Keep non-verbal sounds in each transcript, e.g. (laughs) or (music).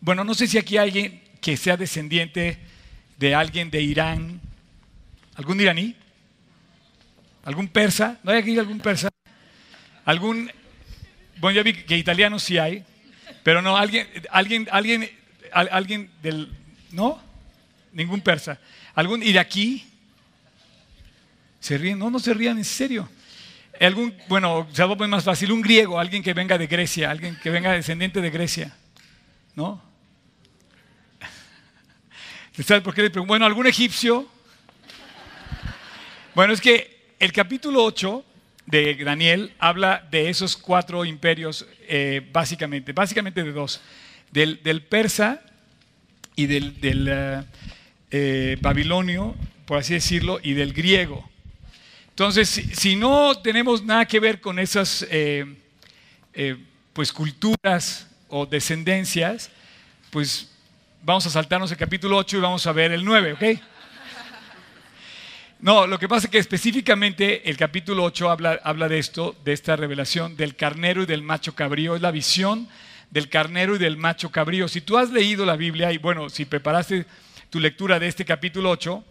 bueno, no sé si aquí hay alguien que sea descendiente de alguien de Irán, algún iraní, algún persa, ¿no hay aquí algún persa? Algún, bueno, ya vi que italianos sí hay, pero no, alguien, alguien, alguien, alguien del, ¿no? Ningún persa. ¿Algún iraquí? ¿Se ríen? No, no se rían, en serio. Algún, bueno, se va a más fácil, un griego, alguien que venga de Grecia, alguien que venga descendiente de Grecia. ¿No? ¿Sabes por qué le pregunto? Bueno, ¿algún egipcio? Bueno, es que el capítulo 8 de Daniel habla de esos cuatro imperios, eh, básicamente, básicamente de dos, del, persa y del, eh, eh, babilonio, por así decirlo, y del griego. Entonces, si, no tenemos nada que ver con esas pues, culturas o descendencias, pues vamos a saltarnos el capítulo 8 y vamos a ver el 9, ¿ok? No, lo que pasa es que específicamente el capítulo 8 habla, habla de esto, de esta revelación del carnero y del macho cabrío. Es la visión del carnero y del macho cabrío. Si tú has leído la Biblia y bueno, si preparaste tu lectura de este capítulo 8,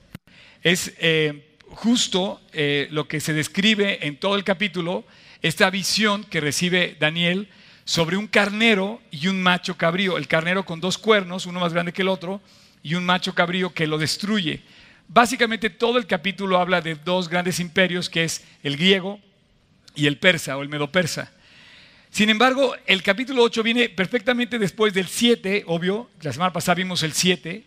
es eh, justo eh, lo que se describe en todo el capítulo, esta visión que recibe Daniel sobre un carnero y un macho cabrío. El carnero con dos cuernos, uno más grande que el otro, y un macho cabrío que lo destruye. Básicamente todo el capítulo habla de dos grandes imperios, que es el griego y el persa o el medo-persa. Sin embargo, el capítulo 8 viene perfectamente después del 7, obvio, la semana pasada vimos el 7,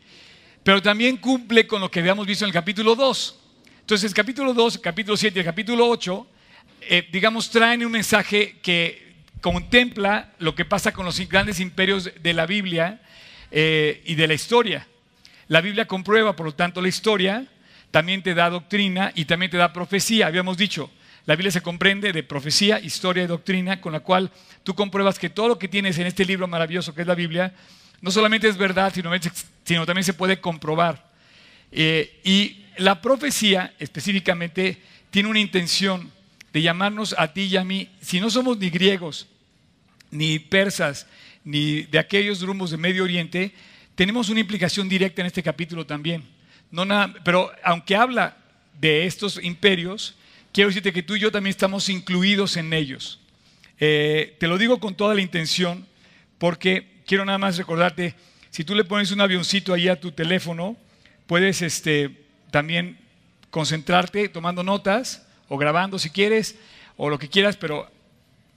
pero también cumple con lo que habíamos visto en el capítulo 2. Entonces, el capítulo 2, el capítulo 7 y el capítulo 8, eh, digamos, traen un mensaje que contempla lo que pasa con los grandes imperios de la Biblia eh, y de la historia. La Biblia comprueba, por lo tanto, la historia, también te da doctrina y también te da profecía. Habíamos dicho, la Biblia se comprende de profecía, historia y doctrina, con la cual tú compruebas que todo lo que tienes en este libro maravilloso que es la Biblia, no solamente es verdad, sino, también se puede comprobar. Eh, y la profecía específicamente tiene una intención de llamarnos a ti y a mí, si no somos ni griegos, ni persas, ni de aquellos rumbos de Medio Oriente, tenemos una implicación directa en este capítulo también. No nada, pero aunque habla de estos imperios, quiero decirte que tú y yo también estamos incluidos en ellos. Eh, te lo digo con toda la intención porque quiero nada más recordarte, si tú le pones un avioncito ahí a tu teléfono, puedes este, también concentrarte tomando notas o grabando si quieres o lo que quieras, pero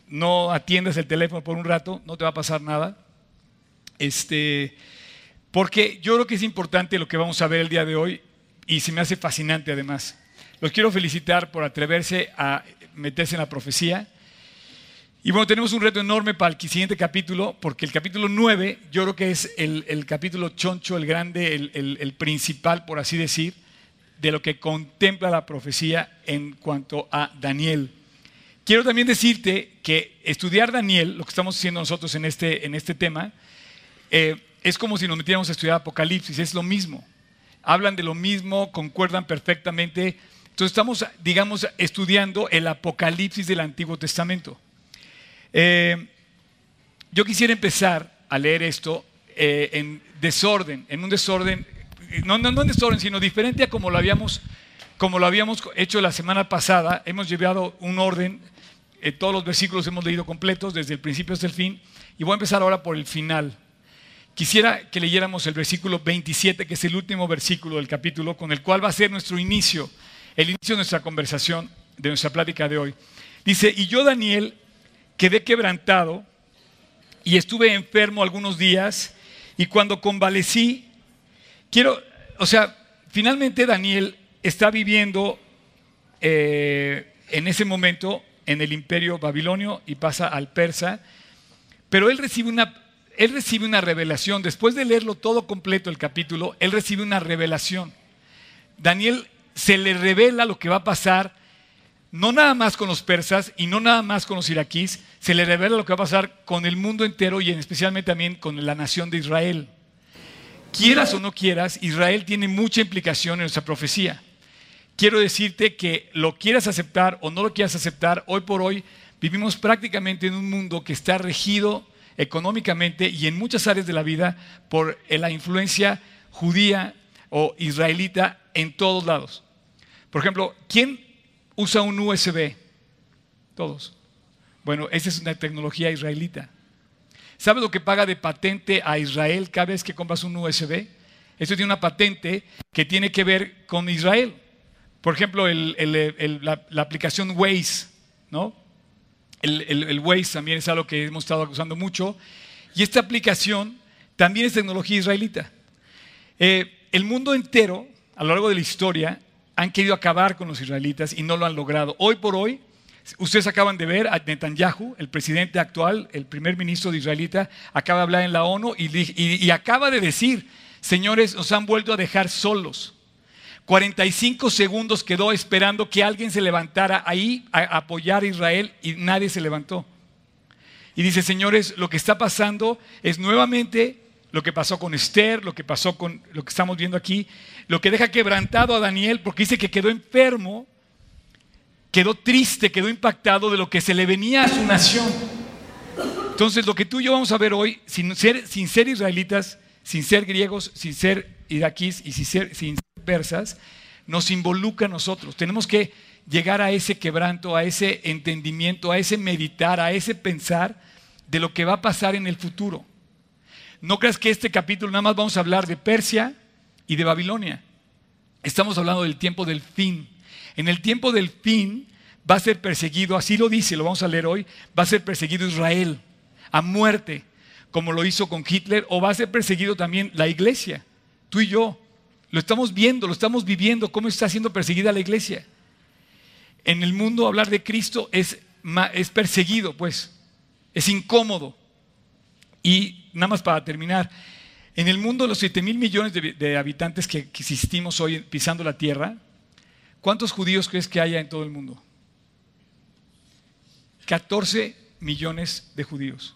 no atiendas el teléfono por un rato, no te va a pasar nada. Este, porque yo creo que es importante lo que vamos a ver el día de hoy y se me hace fascinante además. Los quiero felicitar por atreverse a meterse en la profecía. Y bueno, tenemos un reto enorme para el siguiente capítulo, porque el capítulo 9 yo creo que es el, capítulo choncho, el grande, el, el, principal, por así decir, de lo que contempla la profecía en cuanto a Daniel. Quiero también decirte que estudiar Daniel, lo que estamos haciendo nosotros en este, en este tema, eh, es como si nos metiéramos a estudiar Apocalipsis, es lo mismo. Hablan de lo mismo, concuerdan perfectamente. Entonces estamos, digamos, estudiando el Apocalipsis del Antiguo Testamento. Eh, yo quisiera empezar a leer esto eh, en desorden, en un desorden, no, no, no, en desorden, sino diferente a como lo habíamos, como lo habíamos hecho la semana pasada. Hemos llevado un orden, eh, todos los versículos hemos leído completos, desde el principio hasta el fin, y voy a empezar ahora por el final. Quisiera que leyéramos el versículo 27, que es el último versículo del capítulo, con el cual va a ser nuestro inicio, el inicio de nuestra conversación, de nuestra plática de hoy. Dice, y yo Daniel quedé quebrantado y estuve enfermo algunos días y cuando convalecí, quiero, o sea, finalmente Daniel está viviendo eh, en ese momento en el imperio babilonio y pasa al persa, pero él recibe una él recibe una revelación. Después de leerlo todo completo el capítulo, él recibe una revelación. Daniel se le revela lo que va a pasar, no nada más con los persas y no nada más con los iraquíes, se le revela lo que va a pasar con el mundo entero y especialmente también con la nación de Israel. Quieras o no quieras, Israel tiene mucha implicación en nuestra profecía. Quiero decirte que lo quieras aceptar o no lo quieras aceptar, hoy por hoy vivimos prácticamente en un mundo que está regido económicamente y en muchas áreas de la vida por la influencia judía o israelita en todos lados. Por ejemplo, ¿quién usa un USB? Todos. Bueno, esa es una tecnología israelita. ¿Sabes lo que paga de patente a Israel cada vez que compras un USB? Eso tiene una patente que tiene que ver con Israel. Por ejemplo, la, aplicación Waze, ¿no? El, Waze también es algo que hemos estado usando mucho. Y esta aplicación también es tecnología israelita. Eh, el mundo entero, a lo largo de la historia, han querido acabar con los israelitas y no lo han logrado. Hoy por hoy, ustedes acaban de ver a Netanyahu, el presidente actual, el primer ministro de israelita, acaba de hablar en la ONU y acaba de decir Señores, nos han vuelto a dejar solos. 45 segundos quedó esperando que alguien se levantara ahí a apoyar a Israel y nadie se levantó. Y dice, señores, lo que está pasando es nuevamente lo que pasó con Esther, lo que pasó con lo que estamos viendo aquí, lo que deja quebrantado a Daniel, porque dice que quedó enfermo, quedó triste, quedó impactado de lo que se le venía a su nación. Entonces, lo que tú y yo vamos a ver hoy, sin ser, sin ser israelitas, sin ser griegos, sin ser iraquíes y sin ser, sin persas, nos involucra a nosotros. Tenemos que llegar a ese quebranto, a ese entendimiento, a ese meditar, a ese pensar de lo que va a pasar en el futuro. No creas que este capítulo nada más vamos a hablar de Persia y de Babilonia. Estamos hablando del tiempo del fin. En el tiempo del fin va a ser perseguido, así lo dice, lo vamos a leer hoy, va a ser perseguido Israel a muerte como lo hizo con Hitler, o va a ser perseguido también la iglesia, tú y yo. Lo estamos viendo, lo estamos viviendo, cómo está siendo perseguida la iglesia. En el mundo hablar de Cristo es, es perseguido, pues, es incómodo. Y nada más para terminar, en el mundo los 7 mil millones de, habitantes que, que existimos hoy pisando la tierra, ¿cuántos judíos crees que haya en todo el mundo? 14 millones de judíos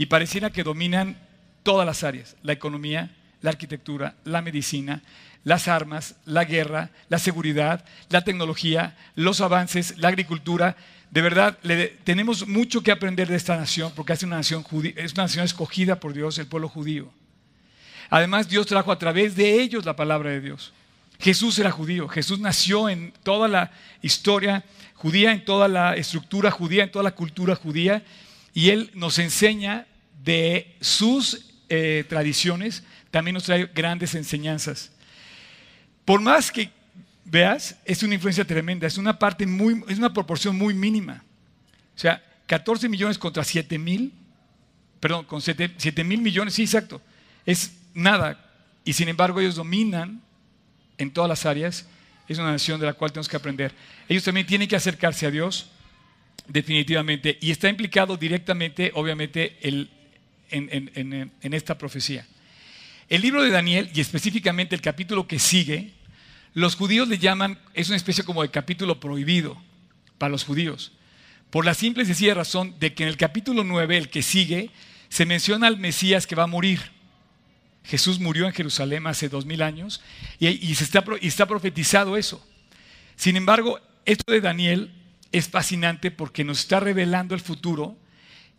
y pareciera que dominan todas las áreas, la economía, la arquitectura, la medicina, las armas, la guerra, la seguridad, la tecnología, los avances, la agricultura. De verdad, tenemos mucho que aprender de esta nación porque es una nación, es una nación escogida por Dios, el pueblo judío. Además, Dios trajo a través de ellos la palabra de Dios. Jesús era judío, Jesús nació en toda la historia judía, en toda la estructura judía, en toda la cultura judía, y Él nos enseña de sus eh, tradiciones, también nos trae grandes enseñanzas. Por más que veas, es una influencia tremenda, es una parte muy, es una proporción muy mínima. O sea, 14 millones contra 7 mil, perdón, con 7, mil millones, sí, exacto, es nada. Y sin embargo ellos dominan en todas las áreas, es una nación de la cual tenemos que aprender. Ellos también tienen que acercarse a Dios, definitivamente, y está implicado directamente, obviamente, el, en, esta profecía. El libro de Daniel, y específicamente el capítulo que sigue, los judíos le llaman, es una especie como de capítulo prohibido para los judíos, por la simple y sencilla razón de que en el capítulo 9, el que sigue, se menciona al Mesías que va a morir. Jesús murió en Jerusalén hace dos mil años y, se está, y está profetizado eso. Sin embargo, esto de Daniel es fascinante porque nos está revelando el futuro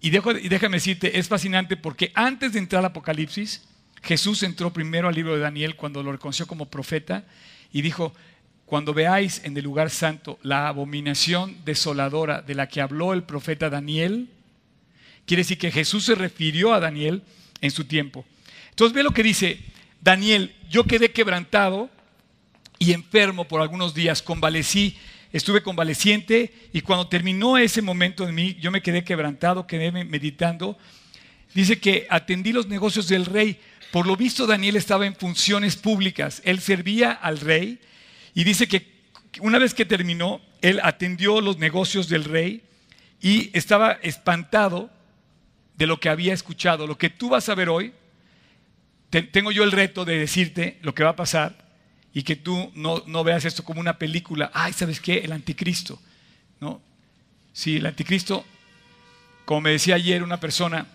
y, déjame decirte, es fascinante porque antes de entrar al Apocalipsis, Jesús entró primero al libro de Daniel cuando lo reconoció como profeta y dijo, cuando veáis en el lugar santo la abominación desoladora de la que habló el profeta Daniel, quiere decir que Jesús se refirió a Daniel en su tiempo. Entonces ve lo que dice Daniel, yo quedé quebrantado y enfermo por algunos días, convalecí estuve convaleciente y cuando terminó ese momento de mí, yo me quedé quebrantado, quedé meditando. Dice que atendí los negocios del rey. Por lo visto Daniel estaba en funciones públicas. Él servía al rey y dice que una vez que terminó, él atendió los negocios del rey y estaba espantado de lo que había escuchado. Lo que tú vas a ver hoy, tengo yo el reto de decirte lo que va a pasar y que tú no, veas esto como una película. Ay, ¿sabes qué? El anticristo. ¿No? Sí, el anticristo, como me decía ayer una persona,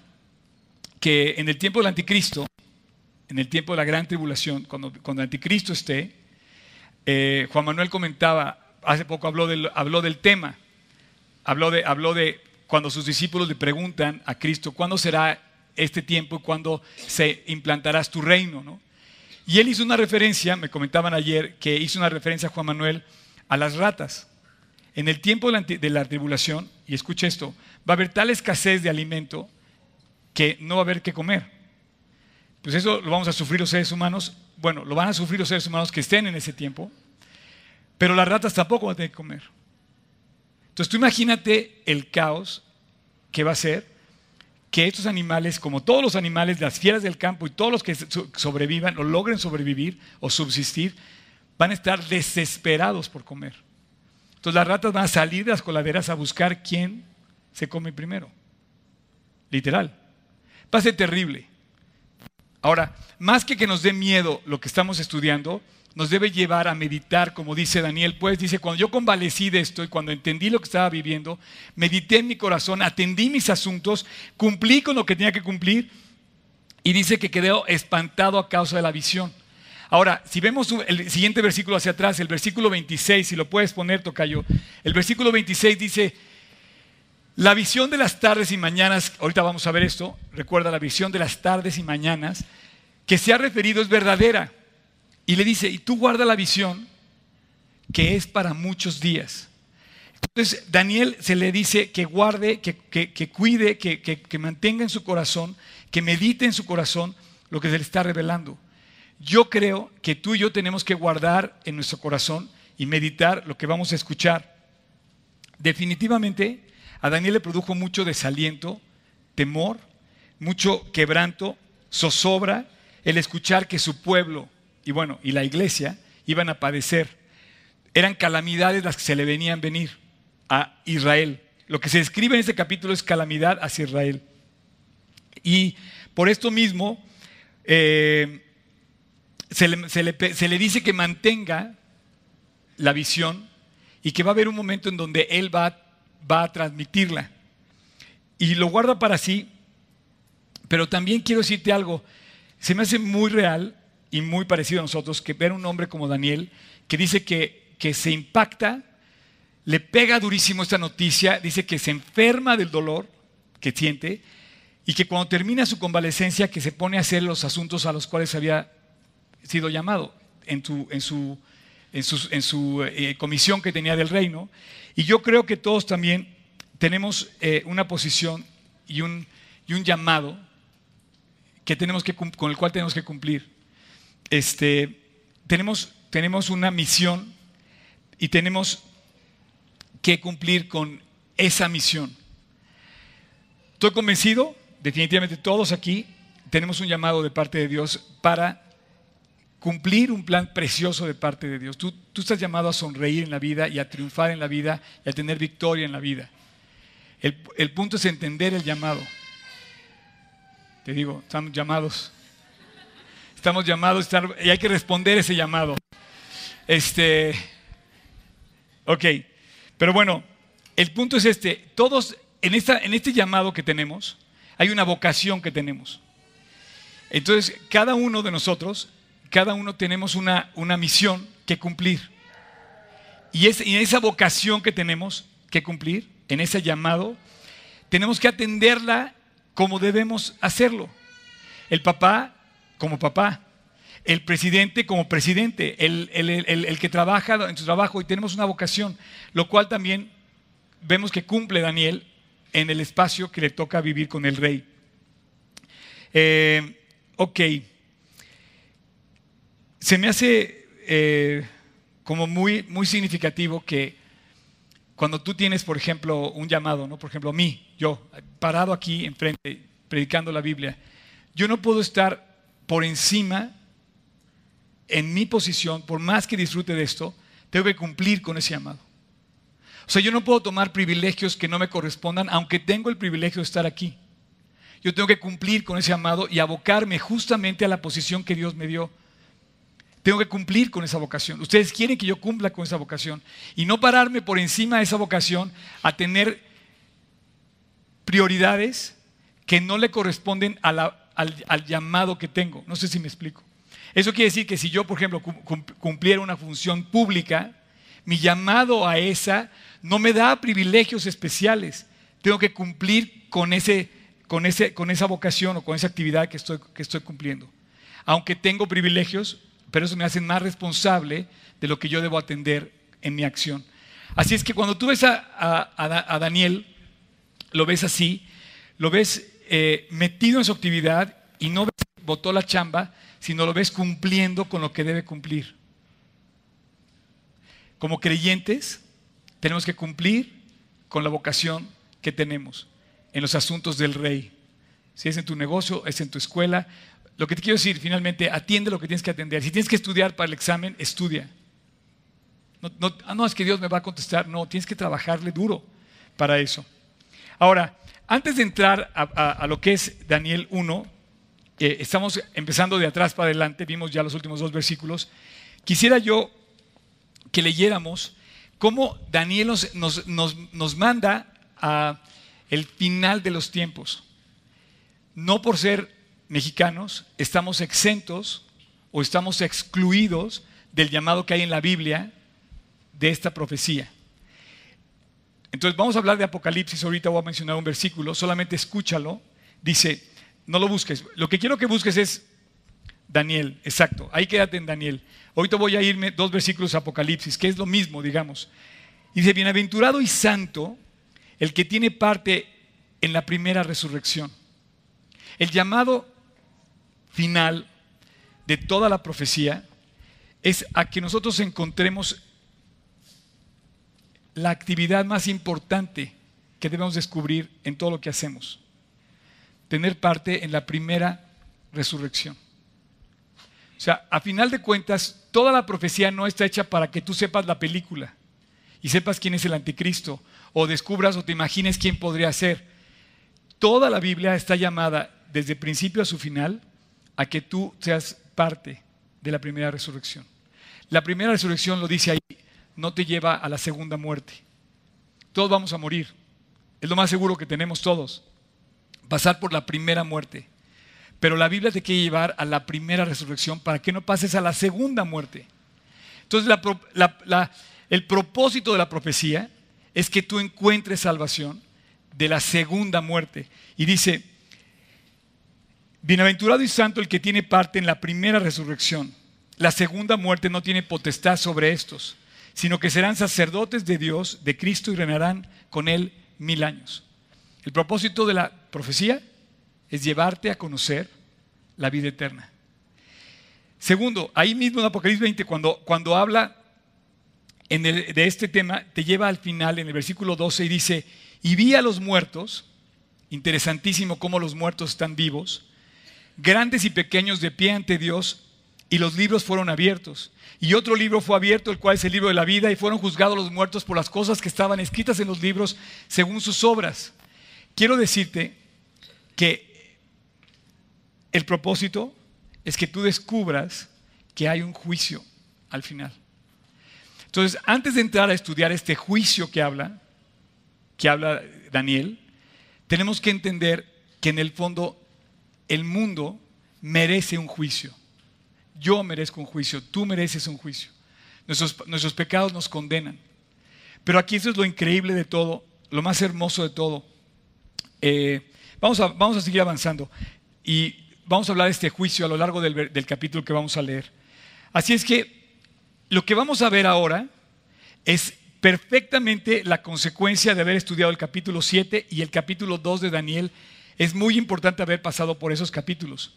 que en el tiempo del anticristo, en el tiempo de la gran tribulación, cuando, cuando anticristo esté, Juan Manuel comentaba, hace poco habló del, habló del tema, habló de, habló de cuando sus discípulos le preguntan a Cristo, ¿cuándo será este tiempo y cuándo se implantarás tu reino? ¿no? Y él hizo una referencia, me comentaban ayer, que hizo una referencia a Juan Manuel a las ratas. En el tiempo de la, tribulación, y escucha esto, va a haber tal escasez de alimento que no va a haber que comer. Pues eso lo vamos a sufrir los seres humanos. Bueno, lo van a sufrir los seres humanos que estén en ese tiempo, pero las ratas tampoco van a tener que comer. Entonces tú imagínate el caos que va a ser que estos animales, como todos los animales, las fieras del campo y todos los que sobrevivan o logren sobrevivir o subsistir, van a estar desesperados por comer. Entonces las ratas van a salir de las coladeras a buscar quién se come primero. Literal. Va a ser terrible. Ahora, más que que nos dé miedo lo que estamos estudiando, nos debe llevar a meditar, como dice Daniel, pues dice, cuando yo convalecí de esto y cuando entendí lo que estaba viviendo, medité en mi corazón, atendí mis asuntos, cumplí con lo que tenía que cumplir y dice que quedó espantado a causa de la visión. Ahora, si vemos el siguiente versículo hacia atrás, el versículo 26, si lo puedes poner, Tocayo, el versículo 26 dice, la visión de las tardes y mañanas, ahorita vamos a ver esto, recuerda la visión de las tardes y mañanas, que se ha referido es verdadera y le dice, y tú guarda la visión que es para muchos días. Entonces Daniel se le dice que guarde, que, cuide, que, que, mantenga en su corazón, que medite en su corazón lo que se le está revelando. Yo creo que tú y yo tenemos que guardar en nuestro corazón y meditar lo que vamos a escuchar. Definitivamente a Daniel le produjo mucho desaliento, temor, mucho quebranto, zozobra el escuchar que su pueblo y bueno, y la iglesia iban a padecer. Eran calamidades las que se le venían a venir a Israel. Lo que se describe en este capítulo es calamidad hacia Israel. Y por esto mismo eh, se, le, dice que mantenga la visión y que va a haber un momento en donde él va, va a transmitirla. Y lo guarda para sí, pero también quiero decirte algo, se me hace muy real y muy parecido a nosotros que ver un hombre como Daniel que dice que, que se impacta, le pega durísimo esta noticia, dice que se enferma del dolor que siente y que cuando termina su convalecencia que se pone a hacer los asuntos a los cuales había sido llamado en, en su, en su, eh, comisión que tenía del reino. Y yo creo que todos también tenemos eh, una posición y un, llamado que tenemos que, con el cual tenemos que cumplir este, tenemos, tenemos una misión y tenemos que cumplir con esa misión. Estoy convencido, definitivamente todos aquí tenemos un llamado de parte de Dios para cumplir un plan precioso de parte de Dios. Tú, tú, estás llamado a sonreír en la vida y a triunfar en la vida y a tener victoria en la vida. El, el punto es entender el llamado. Te digo, estamos llamados Estamos llamados y hay que responder ese llamado. Este, ok, pero bueno, el punto es este, todos en, esta, en este llamado que tenemos, hay una vocación que tenemos. Entonces, cada uno de nosotros, cada uno tenemos una, una misión que cumplir. Y, es, en esa vocación que tenemos que cumplir, en ese llamado, tenemos que atenderla como debemos hacerlo. El papá como papá, el presidente como presidente, el, que trabaja en su trabajo y tenemos una vocación, lo cual también vemos que cumple Daniel en el espacio que le toca vivir con el rey. Eh, ok, se me hace eh, como muy, muy significativo que cuando tú tienes, por ejemplo, un llamado, ¿no? por ejemplo, a mí, yo, parado aquí enfrente, predicando la Biblia, yo no puedo estar por encima, en mi posición, por más que disfrute de esto, tengo que cumplir con ese llamado. O sea, yo no puedo tomar privilegios que no me correspondan, aunque tengo el privilegio de estar aquí. Yo tengo que cumplir con ese llamado y abocarme justamente a la posición que Dios me dio. Tengo que cumplir con esa vocación. Ustedes quieren que yo cumpla con esa vocación y no pararme por encima de esa vocación a tener prioridades que no le corresponden a la al, llamado que tengo. No sé si me explico. Eso quiere decir que si yo, por ejemplo, cumpliera una función pública, mi llamado a esa no me da privilegios especiales. tengo que cumplir con, ese, con, ese, con esa vocación o con esa actividad que estoy, que estoy cumpliendo. Aunque tengo privilegios, pero eso me hace más responsable de lo que yo debo atender en mi acción. Así es que cuando tú ves a, Daniel, lo ves así, lo ves eh, metido en su actividad y no ves que la chamba, sino lo ves cumpliendo con lo que debe cumplir. Como creyentes, tenemos que cumplir con la vocación que tenemos en los asuntos del rey. Si es en tu negocio, es en tu escuela. Lo que te quiero decir, finalmente, atiende lo que tienes que atender. Si tienes que estudiar para el examen, estudia. No, ah, no, es que Dios me va a contestar. No, tienes que trabajarle duro para eso. Ahora, antes de entrar a, lo que es Daniel 1, eh, estamos empezando de atrás para adelante, vimos ya los últimos dos versículos. Quisiera yo que leyéramos cómo Daniel nos, manda a el final de los tiempos. No por ser mexicanos estamos exentos o estamos excluidos del llamado que hay en la Biblia de esta profecía. Entonces vamos a hablar de Apocalipsis, ahorita voy a mencionar un versículo, solamente escúchalo. Dice, no lo busques, lo que quiero que busques es Daniel, exacto, ahí quédate en Daniel. Ahorita voy a irme dos versículos de Apocalipsis, que es lo mismo, digamos. Dice, bienaventurado y santo el que tiene parte en la primera resurrección. El llamado final de toda la profecía es a que nosotros encontremos la actividad más importante que debemos descubrir en todo lo que hacemos. Tener parte en la primera resurrección. O sea, a final de cuentas, toda la profecía no está hecha para que tú sepas la película y sepas quién es el anticristo, o descubras o te imagines quién podría ser. Toda la Biblia está llamada desde principio a su final a que tú seas parte de la primera resurrección. La primera resurrección, lo dice ahí, no te lleva a la segunda muerte. Todos vamos a morir. Es lo más seguro que tenemos todos. Pasar por la primera muerte. Pero la Biblia te quiere llevar a la primera resurrección para que no pases a la segunda muerte. Entonces, el propósito de la profecía es que tú encuentres salvación de la segunda muerte. Y dice, bienaventurado y santo el que tiene parte en la primera resurrección. La segunda muerte no tiene potestad sobre estos, sino que serán sacerdotes de Dios, de Cristo, y reinarán con él mil años. El propósito de la profecía es llevarte a conocer la vida eterna. Segundo, ahí mismo en Apocalipsis 20, cuando, cuando habla de este tema, te lleva al final, en el versículo 12, y dice, y vi a los muertos, interesantísimo cómo los muertos están vivos, grandes y pequeños de pie ante Dios, y los libros fueron abiertos. Y otro libro fue abierto, el cual es el libro de la vida, y fueron juzgados los muertos por las cosas que estaban escritas en los libros según sus obras. Quiero decirte que el propósito es que tú descubras que hay un juicio al final. Entonces, antes de entrar a estudiar este juicio que habla, que habla Daniel, tenemos que entender que en el fondo el mundo merece un juicio. Yo merezco un juicio, tú mereces un juicio. Nuestros, nuestros pecados nos condenan. Pero aquí eso es lo increíble de todo, lo más hermoso de todo eh, vamos, a, vamos a seguir avanzando y vamos a hablar de este juicio a lo largo del, del capítulo que vamos a leer. Así es que lo que vamos a ver ahora es perfectamente la consecuencia de haber estudiado el capítulo 7 y el capítulo 2 de Daniel. Es muy importante haber pasado por esos capítulos.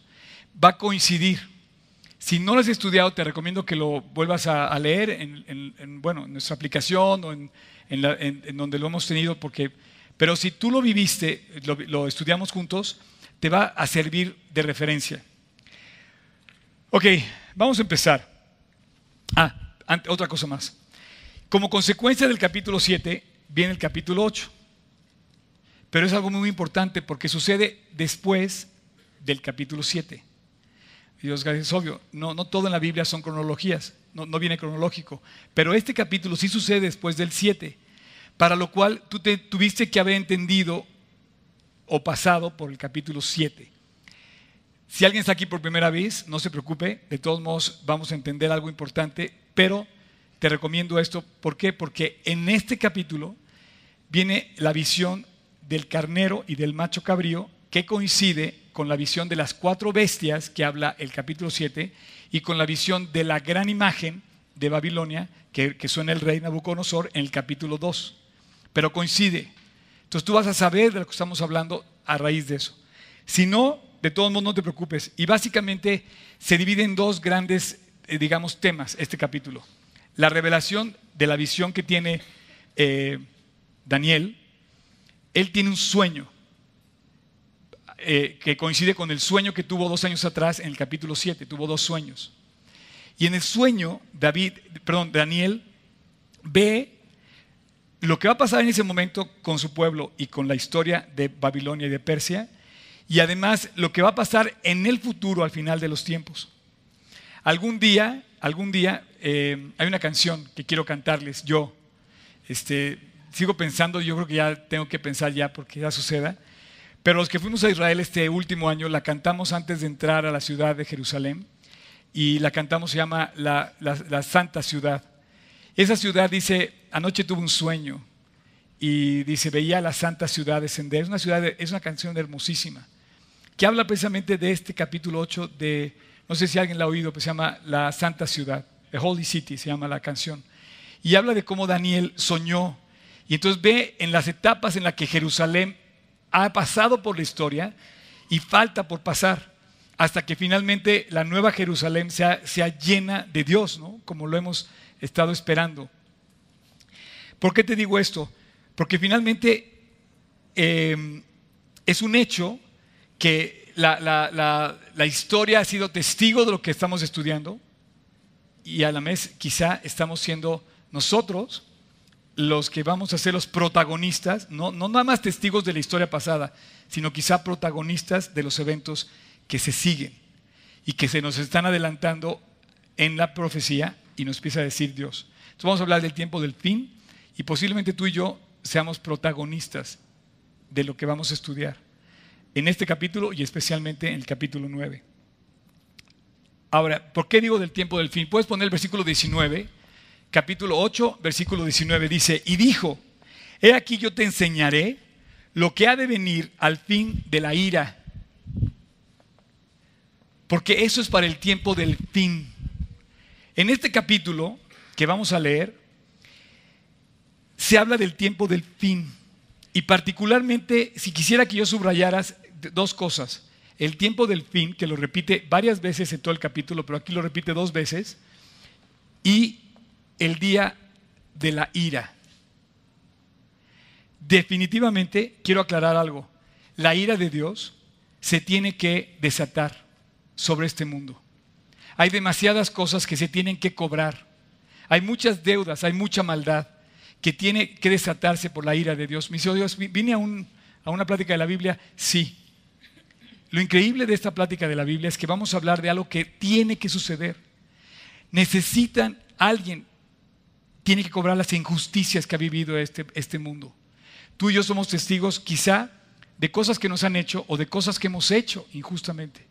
Va a coincidir. Si no lo has estudiado, te recomiendo que lo vuelvas a, leer en, bueno, en nuestra aplicación o en, en, donde lo hemos tenido, porque pero si tú lo viviste, lo, estudiamos juntos, te va a servir de referencia. Ok, vamos a empezar. Ah, otra cosa más. Como consecuencia del capítulo 7 viene el capítulo 8. Pero es algo muy importante porque sucede después del capítulo 7. Y Dios, es obvio, no, no todo en la Biblia son cronologías, no, no viene cronológico. Pero este capítulo sí sucede después del 7 para lo cual tú te tuviste que haber entendido o pasado por el capítulo 7. Si alguien está aquí por primera vez, no se preocupe, de todos modos vamos a entender algo importante, pero te recomiendo esto, ¿por qué? Porque en este capítulo viene la visión del carnero y del macho cabrío que coincide con la visión de las cuatro bestias que habla el capítulo 7 y con la visión de la gran imagen de Babilonia que, suena el rey Nabucodonosor en el capítulo 2. Pero coincide. Entonces tú vas a saber de lo que estamos hablando a raíz de eso. Si no, de todos modos no te preocupes. Y básicamente se divide en dos grandes, eh, digamos, temas este capítulo. La revelación de la visión que tiene eh, Daniel. Él tiene un sueño eh, que coincide con el sueño que tuvo dos años atrás en el capítulo 7. Tuvo dos sueños. Y en el sueño, David, perdón, Daniel ve lo que va a pasar en ese momento con su pueblo y con la historia de Babilonia y de Persia, y además lo que va a pasar en el futuro al final de los tiempos. Algún día, algún día, eh, hay una canción que quiero cantarles yo. Este, sigo pensando, yo creo que ya tengo que pensar ya porque ya suceda. Pero los que fuimos a Israel este último año la cantamos antes de entrar a la ciudad de Jerusalén y la cantamos se llama la, la Santa Ciudad. Esa ciudad dice, anoche tuve un sueño y dice, veía la Santa Ciudad descender. Es una, ciudad, es una canción hermosísima que habla precisamente de este capítulo 8 de, no sé si alguien la ha oído, pero se llama La Santa Ciudad, The Holy City se llama la canción. Y habla de cómo Daniel soñó. Y entonces ve en las etapas en las que Jerusalén ha pasado por la historia y falta por pasar hasta que finalmente la nueva Jerusalén sea, sea llena de Dios, ¿no? como lo hemos estado esperando. ¿Por qué te digo esto? Porque finalmente em, es un hecho que la, la, historia ha sido testigo de lo que estamos estudiando y a la vez quizá estamos siendo nosotros los que vamos a ser los protagonistas, no, no nada más testigos de la historia pasada, sino quizá protagonistas de los eventos que se siguen y que se nos están adelantando en la profecía y nos empieza a decir Dios. Entonces vamos a hablar del tiempo del fin y posiblemente tú y yo seamos protagonistas de lo que vamos a estudiar en este capítulo y especialmente en el capítulo 9. Ahora, ¿por qué digo del tiempo del fin? Puedes poner el versículo 19 capítulo 8, versículo 19 dice, y dijo, he aquí yo te enseñaré lo que ha de venir al fin de la ira, porque eso es para el tiempo del fin. En este capítulo que vamos a leer, se habla del tiempo del fin. Y particularmente, si quisiera que yo subrayaras dos cosas. El tiempo del fin, que lo repite varias veces en todo el capítulo, pero aquí lo repite dos veces. Y el día de la ira. Definitivamente quiero aclarar algo. La ira de Dios se tiene que desatar sobre este mundo. Hay demasiadas cosas que se tienen que cobrar. Hay muchas deudas, hay mucha maldad que tiene que desatarse por la ira de Dios. Oh Dios, ¿vine a, a una plática de la Biblia? Sí. Lo increíble de esta plática de la Biblia es que vamos a hablar de algo que tiene que suceder. Necesitan alguien tiene que cobrar las injusticias que ha vivido este, este mundo. Tú y yo somos testigos quizá de cosas que nos han hecho o de cosas que hemos hecho injustamente.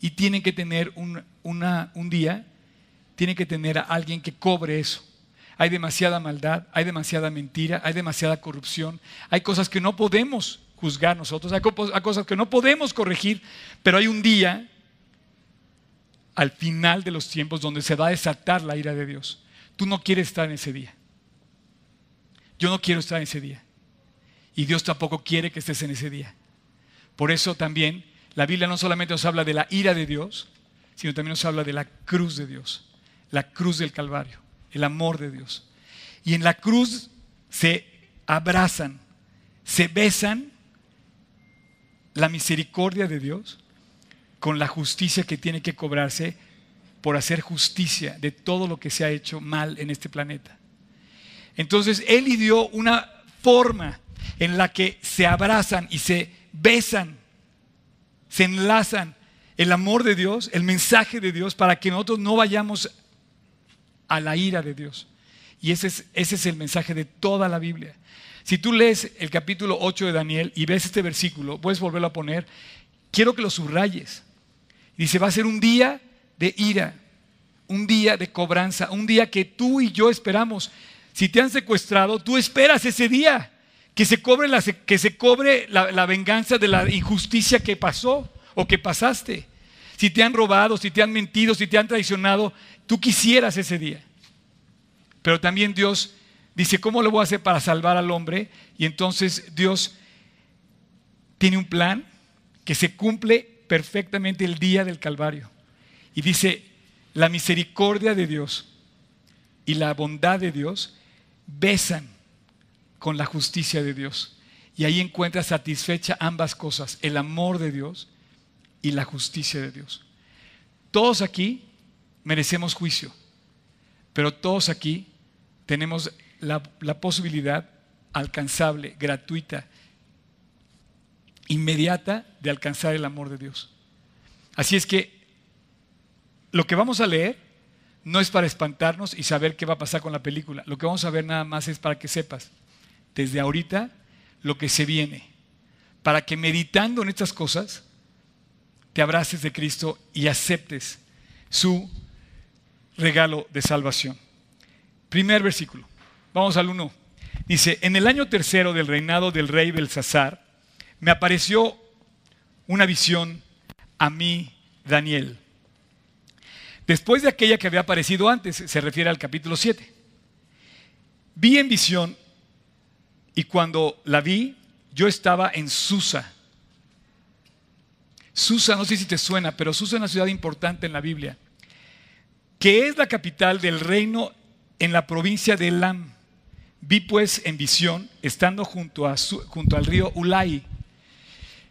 Y tienen que tener un, un día, tienen que tener a alguien que cobre eso. Hay demasiada maldad, hay demasiada mentira, hay demasiada corrupción, hay cosas que no podemos juzgar nosotros, hay cosas que no podemos corregir, pero hay un día al final de los tiempos donde se va a desatar la ira de Dios. Tú no quieres estar en ese día. Yo no quiero estar en ese día. Y Dios tampoco quiere que estés en ese día. Por eso también la Biblia no solamente nos habla de la ira de Dios, sino también nos habla de la cruz de Dios, la cruz del Calvario, el amor de Dios. Y en la cruz se abrazan, se besan la misericordia de Dios con la justicia que tiene que cobrarse por hacer justicia de todo lo que se ha hecho mal en este planeta. Entonces, Él dio una forma en la que se abrazan y se besan, se enlazan el amor de Dios, el mensaje de Dios, para que nosotros no vayamos a la ira de Dios. Y ese es, ese es el mensaje de toda la Biblia. Si tú lees el capítulo 8 de Daniel y ves este versículo, puedes volverlo a poner, quiero que lo subrayes. Dice, va a ser un día de ira, un día de cobranza, un día que tú y yo esperamos. Si te han secuestrado, tú esperas ese día que se cobre, la, venganza de la injusticia que pasó o que pasaste. Si te han robado, si te han mentido, si te han traicionado, tú quisieras ese día. Pero también Dios dice, ¿cómo lo voy a hacer para salvar al hombre? Y entonces Dios tiene un plan que se cumple perfectamente el día del Calvario. Y dice, la misericordia de Dios y la bondad de Dios besan con la justicia de Dios. Y ahí encuentra satisfecha ambas cosas, el amor de Dios y la justicia de Dios. Todos aquí merecemos juicio, pero todos aquí tenemos la, posibilidad alcanzable, gratuita, inmediata de alcanzar el amor de Dios. Así es que lo que vamos a leer no es para espantarnos y saber qué va a pasar con la película. Lo que vamos a ver nada más es para que sepas desde ahorita lo que se viene. Para que meditando en estas cosas te abraces de Cristo y aceptes su regalo de salvación. Primer versículo. Vamos al 1. Dice, en el año tercero del reinado del rey Belsasar, me apareció una visión a mí, Daniel. Después de aquella que había aparecido antes, se refiere al capítulo 7. Vi en visión y cuando la vi, yo estaba en Susa. Susa, no sé si te suena, pero Susa es una ciudad importante en la Biblia, que es la capital del reino en la provincia de Elam. Vi pues en visión, estando junto, al río Ulai,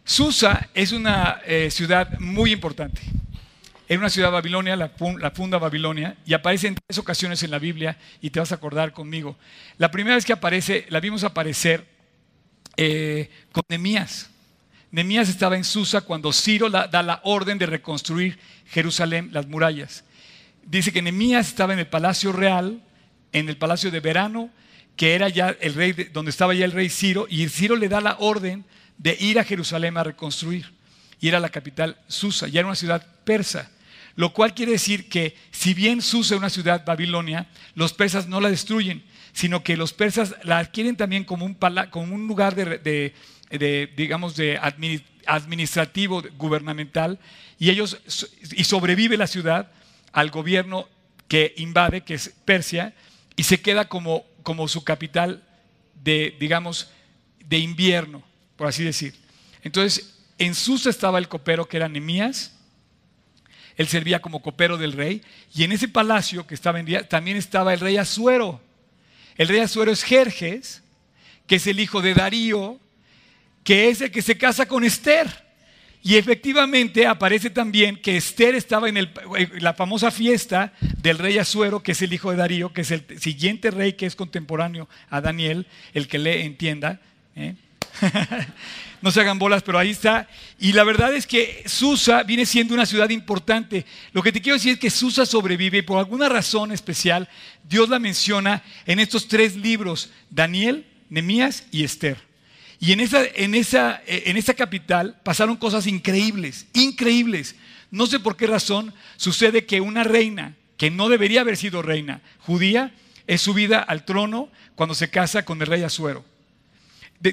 Susa es una eh, ciudad muy importante. Era una ciudad babilonia, la, funda Babilonia, y aparece en tres ocasiones en la Biblia, y te vas a acordar conmigo. La primera vez que aparece, la vimos aparecer eh, con Nemías. Nemías estaba en Susa cuando Ciro da la orden de reconstruir Jerusalén, las murallas. Dice que Nemías estaba en el palacio real, en el palacio de verano, que era ya el rey, donde estaba ya el rey Ciro, y Ciro le da la orden de ir a Jerusalén a reconstruir. Y era la capital Susa, ya era una ciudad persa. Lo cual quiere decir que si bien Susa es una ciudad babilonia, los persas no la destruyen, sino que los persas la adquieren también como un, lugar de, digamos, de administrativo, gubernamental, y ellos, y sobrevive la ciudad al gobierno que invade, que es Persia, y se queda como, como su capital de, digamos, de invierno por así decir. Entonces, en Susa estaba el copero que era Nemías, él servía como copero del rey, y en ese palacio que estaba en también estaba el rey Azuero. El rey Azuero es Jerjes, que es el hijo de Darío, que es el que se casa con Esther. Y efectivamente aparece también que Esther estaba en la famosa fiesta del rey Azuero, que es el hijo de Darío, que es el siguiente rey que es contemporáneo a Daniel, el que le entienda. ¿eh? (laughs) no se hagan bolas, pero ahí está. Y la verdad es que Susa viene siendo una ciudad importante. Lo que te quiero decir es que Susa sobrevive y por alguna razón especial Dios la menciona en estos tres libros, Daniel, Nemías y Esther. Y en esa, en, esa, en esa capital pasaron cosas increíbles, increíbles. No sé por qué razón sucede que una reina, que no debería haber sido reina, judía, es subida al trono cuando se casa con el rey Azuero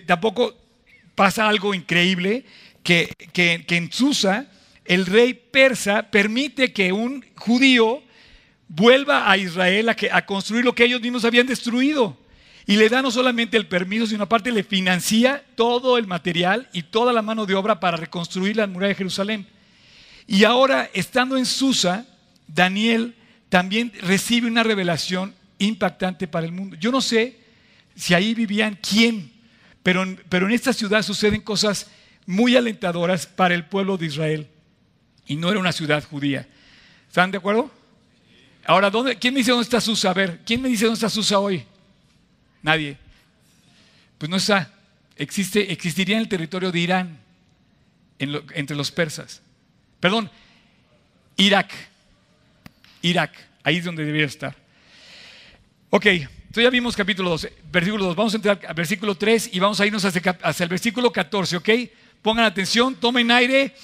tampoco pasa algo increíble que, en Susa el rey persa permite que un judío vuelva a Israel a, a construir lo que ellos mismos habían destruido. Y le da no solamente el permiso, sino aparte le financia todo el material y toda la mano de obra para reconstruir la muralla de Jerusalén. Y ahora, estando en Susa, Daniel también recibe una revelación impactante para el mundo. Yo no sé si ahí vivían quién, pero, en esta ciudad suceden cosas muy alentadoras para el pueblo de Israel. Y no era una ciudad judía. ¿Están de acuerdo? Ahora, ¿dónde, ¿quién me dice dónde está Susa? A ver, ¿quién me dice dónde está Susa hoy? Nadie. Pues no está. Existe, existiría en el territorio de Irán, entre los persas. Perdón, Irak. Irak, ahí es donde debería estar. Ok, entonces ya vimos capítulo 2, versículo 2. Vamos a entrar al versículo 3 y vamos a irnos hacia, el versículo 14, ¿ok? Pongan atención, tomen aire,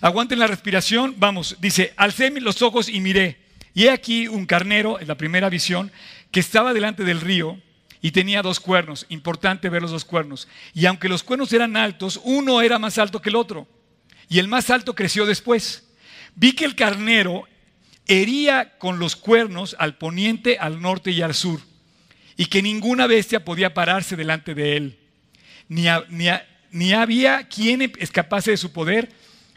aguanten la respiración. Vamos, dice, alcé los ojos y miré. Y he aquí un carnero, en la primera visión, que estaba delante del río, y tenía dos cuernos. Importante ver los dos cuernos. Y aunque los cuernos eran altos, uno era más alto que el otro. Y el más alto creció después. Vi que el carnero hería con los cuernos al poniente, al norte y al sur, y que ninguna bestia podía pararse delante de él. Ni, ni, ni había quien escapase de su poder,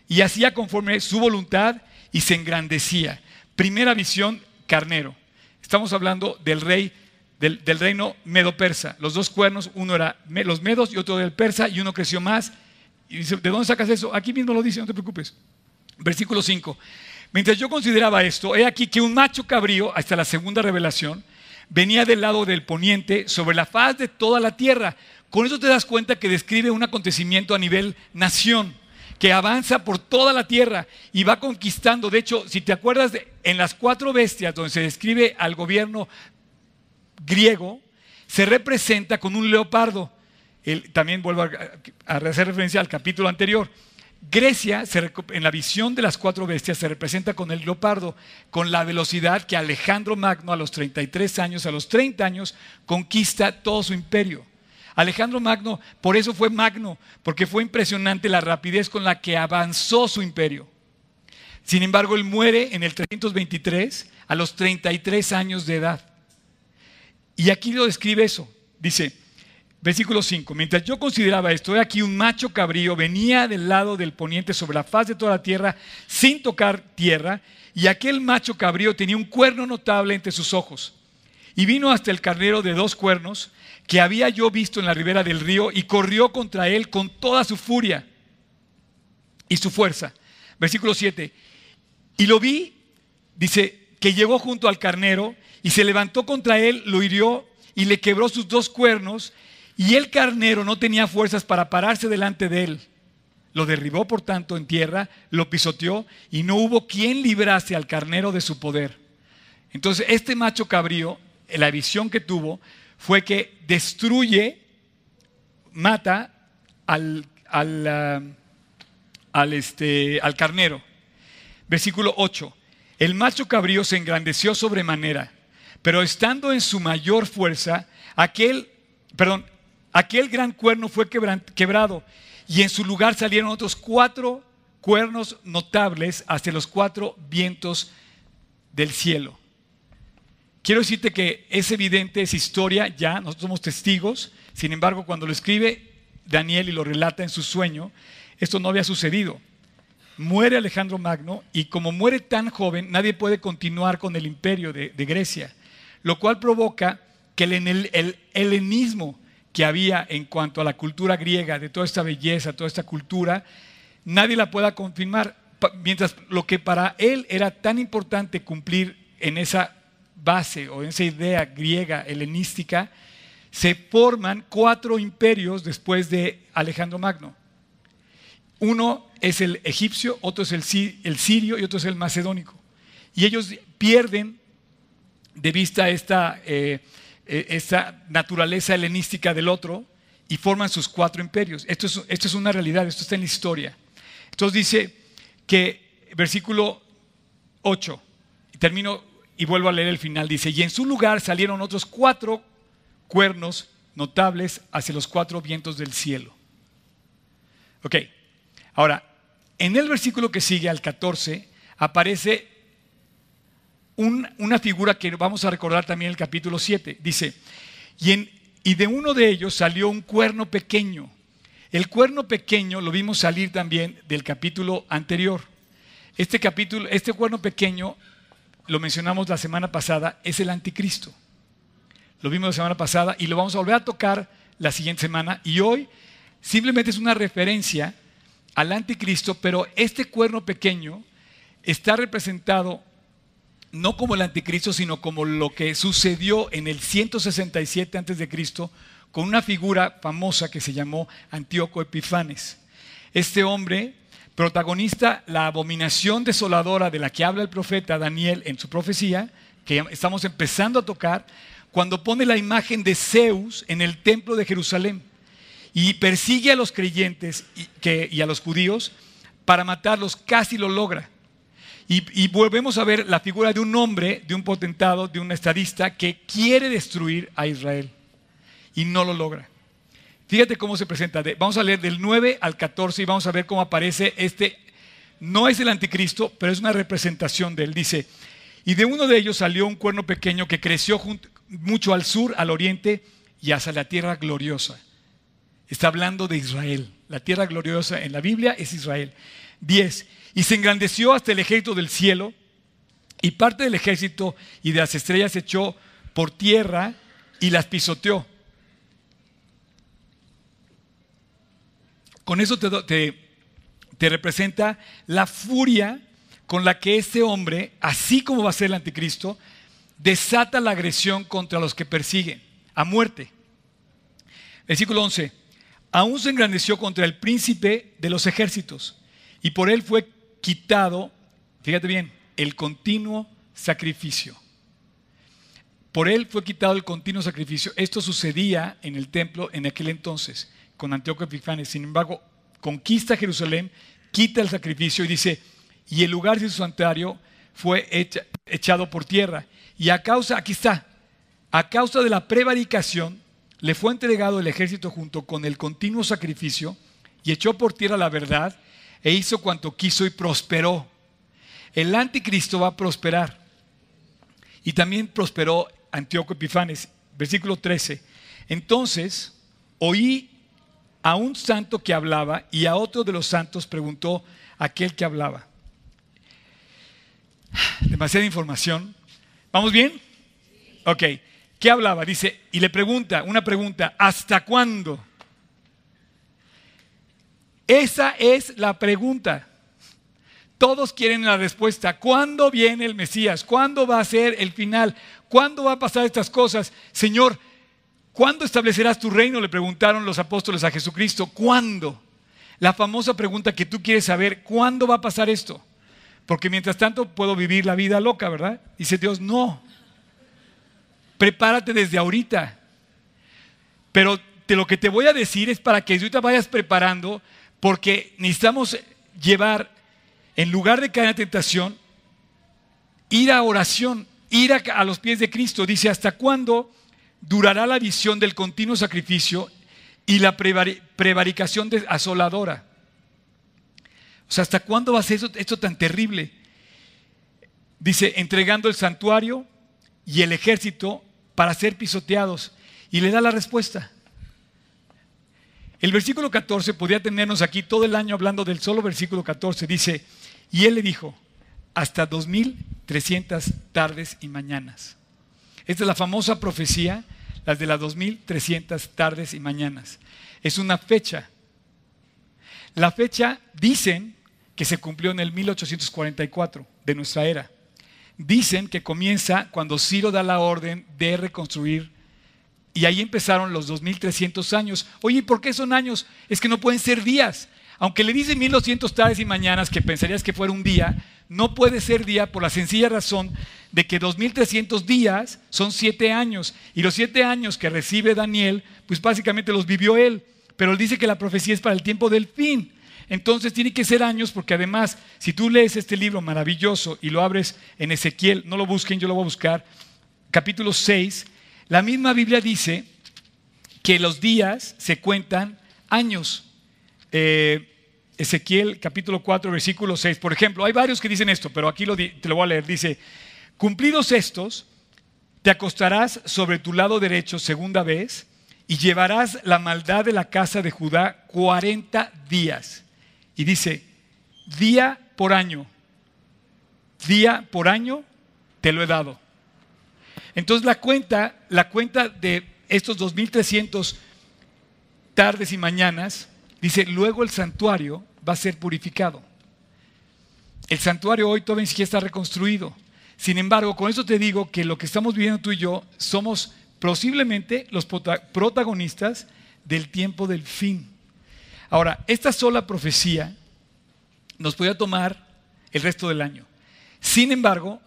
y hacía conforme su voluntad y se engrandecía. Primera visión, carnero. Estamos hablando del rey del, reino medo-persa. Los dos cuernos, uno era los medos y otro del persa, y uno creció más. ¿de dónde sacas eso? Aquí mismo lo dice, no te preocupes. Versículo 5. Mientras yo consideraba esto, he aquí que un macho cabrío, hasta la segunda revelación, venía del lado del poniente sobre la faz de toda la tierra. Con eso te das cuenta que describe un acontecimiento a nivel nación, que avanza por toda la tierra y va conquistando. De hecho, si te acuerdas, en las cuatro bestias donde se describe al gobierno griego se representa con un leopardo. también vuelvo a, hacer referencia al capítulo anterior. Grecia, en la visión de las cuatro bestias, se representa con el leopardo, con la velocidad que Alejandro Magno a los 33 años, a los 30 años, conquista todo su imperio. Alejandro Magno, por eso fue Magno, porque fue impresionante la rapidez con la que avanzó su imperio. Sin embargo, él muere en el 323 a los 33 años de edad. Y aquí lo describe eso. Dice, versículo 5, mientras yo consideraba esto, he aquí un macho cabrío venía del lado del poniente sobre la faz de toda la tierra sin tocar tierra, y aquel macho cabrío tenía un cuerno notable entre sus ojos. Y vino hasta el carnero de dos cuernos que había yo visto en la ribera del río y corrió contra él con toda su furia y su fuerza. Versículo 7. Y lo vi, dice, que llegó junto al carnero y se levantó contra él, lo hirió y le quebró sus dos cuernos, y el carnero no tenía fuerzas para pararse delante de él. Lo derribó, por tanto, en tierra, lo pisoteó, y no hubo quien librase al carnero de su poder. Entonces, este macho cabrío, la visión que tuvo, fue que destruye, mata al, al, ah, este, al carnero. Versículo 8. El macho cabrío se engrandeció sobremanera pero estando en su mayor fuerza, aquel, perdón, aquel gran cuerno fue quebrado y en su lugar salieron otros cuatro cuernos notables hacia los cuatro vientos del cielo. Quiero decirte que es evidente, es historia ya, nosotros somos testigos, sin embargo cuando lo escribe Daniel y lo relata en su sueño, esto no había sucedido. Muere Alejandro Magno y como muere tan joven, nadie puede continuar con el imperio de, de Grecia lo cual provoca que el, helenismo que había en cuanto a la cultura griega, de toda esta belleza, toda esta cultura, nadie la pueda confirmar, mientras lo que para él era tan importante cumplir en esa base o en esa idea griega helenística, se forman cuatro imperios después de Alejandro Magno. Uno es el egipcio, otro es el, sirio y otro es el macedónico. Y ellos pierden de vista esta, eh, eh, esta naturaleza helenística del otro y forman sus cuatro imperios. Esto es, esto es una realidad, esto está en la historia. Entonces dice que, versículo 8, termino y vuelvo a leer el final, dice, y en su lugar salieron otros cuatro cuernos notables hacia los cuatro vientos del cielo. Ok, ahora, en el versículo que sigue al 14 aparece una figura que vamos a recordar también en el capítulo 7. Dice, y, y de uno de ellos salió un cuerno pequeño. El cuerno pequeño lo vimos salir también del capítulo anterior. Este capítulo, este cuerno pequeño, lo mencionamos la semana pasada, es el anticristo. Lo vimos la semana pasada y lo vamos a volver a tocar la siguiente semana. Y hoy simplemente es una referencia al anticristo, pero este cuerno pequeño está representado no como el anticristo, sino como lo que sucedió en el 167 a.C. con una figura famosa que se llamó Antíoco Epifanes. Este hombre protagonista la abominación desoladora de la que habla el profeta Daniel en su profecía, que estamos empezando a tocar, cuando pone la imagen de Zeus en el templo de Jerusalén y persigue a los creyentes y a los judíos para matarlos, casi lo logra. Y, volvemos a ver la figura de un hombre, de un potentado, de un estadista que quiere destruir a Israel. y no lo logra. Fíjate cómo se presenta. Vamos a leer del 9 al 14 y vamos a ver cómo aparece este. No es el anticristo, pero es una representación de él. Dice, y de uno de ellos salió un cuerno pequeño que creció mucho al sur, al oriente y hacia la tierra gloriosa. Está hablando de Israel. La tierra gloriosa en la Biblia es Israel. 10. Y se engrandeció hasta el ejército del cielo y parte del ejército y de las estrellas se echó por tierra y las pisoteó. Con eso te, te, representa la furia con la que este hombre, así como va a ser el anticristo, desata la agresión contra los que persiguen, a muerte. Versículo 11. Aún se engrandeció contra el príncipe de los ejércitos y por él fue quitado, fíjate bien, el continuo sacrificio. Por él fue quitado el continuo sacrificio. Esto sucedía en el templo en aquel entonces, con Antíoco Epifanes. Sin embargo, conquista Jerusalén, quita el sacrificio y dice, y el lugar de su santuario fue echado por tierra. Y a causa, aquí está, a causa de la prevaricación, le fue entregado el ejército junto con el continuo sacrificio y echó por tierra la verdad e hizo cuanto quiso y prosperó el anticristo va a prosperar. Y también prosperó Antíoco Epifanes, versículo 13. Entonces oí a un santo que hablaba y a otro de los santos preguntó aquel que hablaba. Demasiada información. ¿Vamos bien? Ok. ¿Qué hablaba? Dice, y le pregunta, una pregunta, ¿hasta cuándo? Esa es la pregunta. Todos quieren la respuesta. ¿Cuándo viene el Mesías? ¿Cuándo va a ser el final? ¿Cuándo va a pasar estas cosas? Señor, ¿cuándo establecerás tu reino? Le preguntaron los apóstoles a Jesucristo. ¿Cuándo? La famosa pregunta que tú quieres saber, ¿cuándo va a pasar esto? Porque mientras tanto puedo vivir la vida loca, ¿verdad? Dice Dios, no. Prepárate desde ahorita. Pero lo que te voy a decir es para que ahorita vayas preparando, porque necesitamos llevar en lugar de caer en tentación, ir a oración, ir a, los pies de Cristo. Dice, ¿hasta cuándo durará la visión del continuo sacrificio y la prevaricación asoladora? O sea, ¿hasta cuándo va a ser esto tan terrible? Dice, entregando el santuario y el ejército para ser pisoteados. Y le da la respuesta. El versículo 14 podría tenernos aquí todo el año hablando del solo versículo 14. Dice, y él le dijo, hasta 2300 tardes y mañanas. Esta es la famosa profecía, las de las 2300 tardes y mañanas. Es una fecha. La fecha dicen que se cumplió en el 1844 de nuestra era. Dicen que comienza cuando Ciro da la orden de reconstruir y ahí empezaron los 2300 años. Oye, ¿por qué son años? Es que no pueden ser días. Aunque le dice 1200 tardes y mañanas que pensarías que fuera un día, no puede ser día por la sencilla razón de que 2300 días son siete años. Y los siete años que recibe Daniel, pues básicamente los vivió él. Pero él dice que la profecía es para el tiempo del fin. Entonces tiene que ser años porque además, si tú lees este libro maravilloso y lo abres en Ezequiel, no lo busquen, yo lo voy a buscar, capítulo 6, la misma Biblia dice que los días se cuentan años. Eh, Ezequiel capítulo 4, versículo 6. Por ejemplo, hay varios que dicen esto, pero aquí te lo voy a leer. Dice, cumplidos estos, te acostarás sobre tu lado derecho segunda vez y llevarás la maldad de la casa de Judá 40 días. Y dice, día por año, día por año te lo he dado. Entonces la cuenta, la cuenta de estos 2300 tardes y mañanas, dice, luego el santuario va a ser purificado. El santuario hoy todavía está reconstruido. Sin embargo, con eso te digo que lo que estamos viviendo tú y yo somos posiblemente los protagonistas del tiempo del fin. Ahora, esta sola profecía nos puede tomar el resto del año. Sin embargo,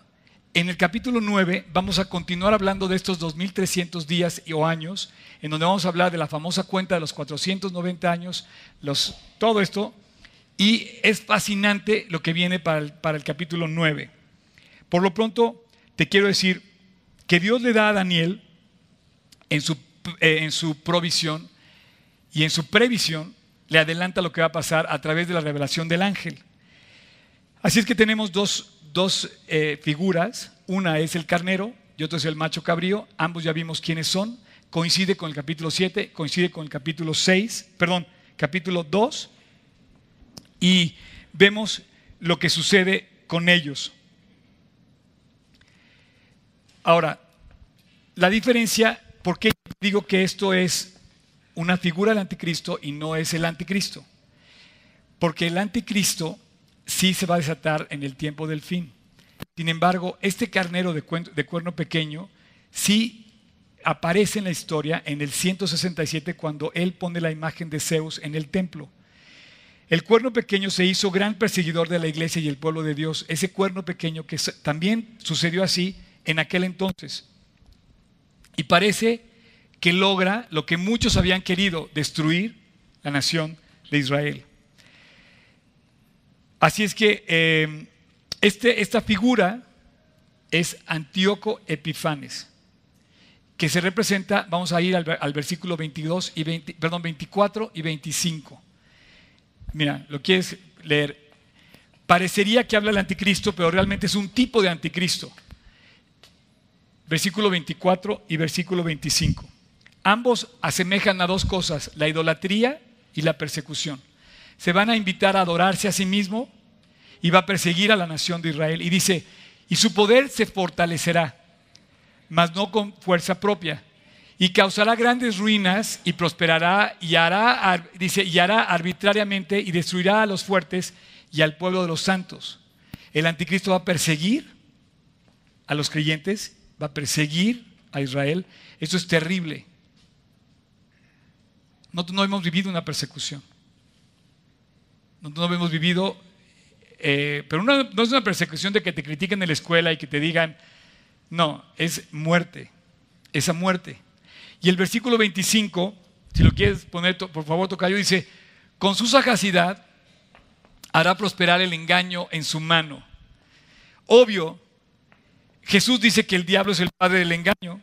en el capítulo 9 vamos a continuar hablando de estos 2300 días o años, en donde vamos a hablar de la famosa cuenta de los 490 años, todo esto, y es fascinante lo que viene para el, para el capítulo 9. Por lo pronto, te quiero decir que Dios le da a Daniel, en su eh, en su provisión y en su previsión le adelanta lo que va a pasar a través de la revelación del ángel. Así es que tenemos dos, dos eh, figuras, una es el carnero y otra es el macho cabrío, ambos ya vimos quiénes son, coincide con el capítulo 7, coincide con el capítulo 6, perdón, capítulo 2, y vemos lo que sucede con ellos. Ahora, la diferencia, ¿por qué digo que esto es una figura del anticristo y no es el anticristo? Porque el anticristo sí se va a desatar en el tiempo del fin. Sin embargo, este carnero de, cuerno pequeño sí aparece en la historia en el 167 cuando él pone la imagen de Zeus en el templo. El cuerno pequeño se hizo gran perseguidor de la iglesia y el pueblo de Dios. Ese cuerno pequeño que también sucedió así en aquel entonces. Y parece que logra lo que muchos habían querido, destruir la nación de Israel. Así es que eh, este, esta figura es Antíoco Epifanes, que se representa, vamos a ir al, versículo 22 y perdón, 24 y 25. Mira, lo quieres leer. Parecería que habla el anticristo, pero realmente es un tipo de anticristo versículo 24 y versículo 25. Ambos asemejan a dos cosas, la idolatría y la persecución. Se van a invitar a adorarse a sí mismo y va a perseguir a la nación de Israel. Y dice, y su poder se fortalecerá, mas no con fuerza propia, y causará grandes ruinas y prosperará y hará, dice, y hará arbitrariamente y destruirá a los fuertes y al pueblo de los santos. El anticristo va a perseguir a los creyentes va a perseguir a Israel. Eso es terrible. No, no hemos vivido una persecución. No, hemos vivido, eh, pero no es una persecución de que te critiquen en la escuela y que te digan, no, es muerte, esa muerte. Y el versículo 25, si lo quieres poner, por favor, Tocayo, dice, con su sagacidad hará prosperar el engaño en su mano. Obvio Jesús dice que el diablo es el padre del engaño.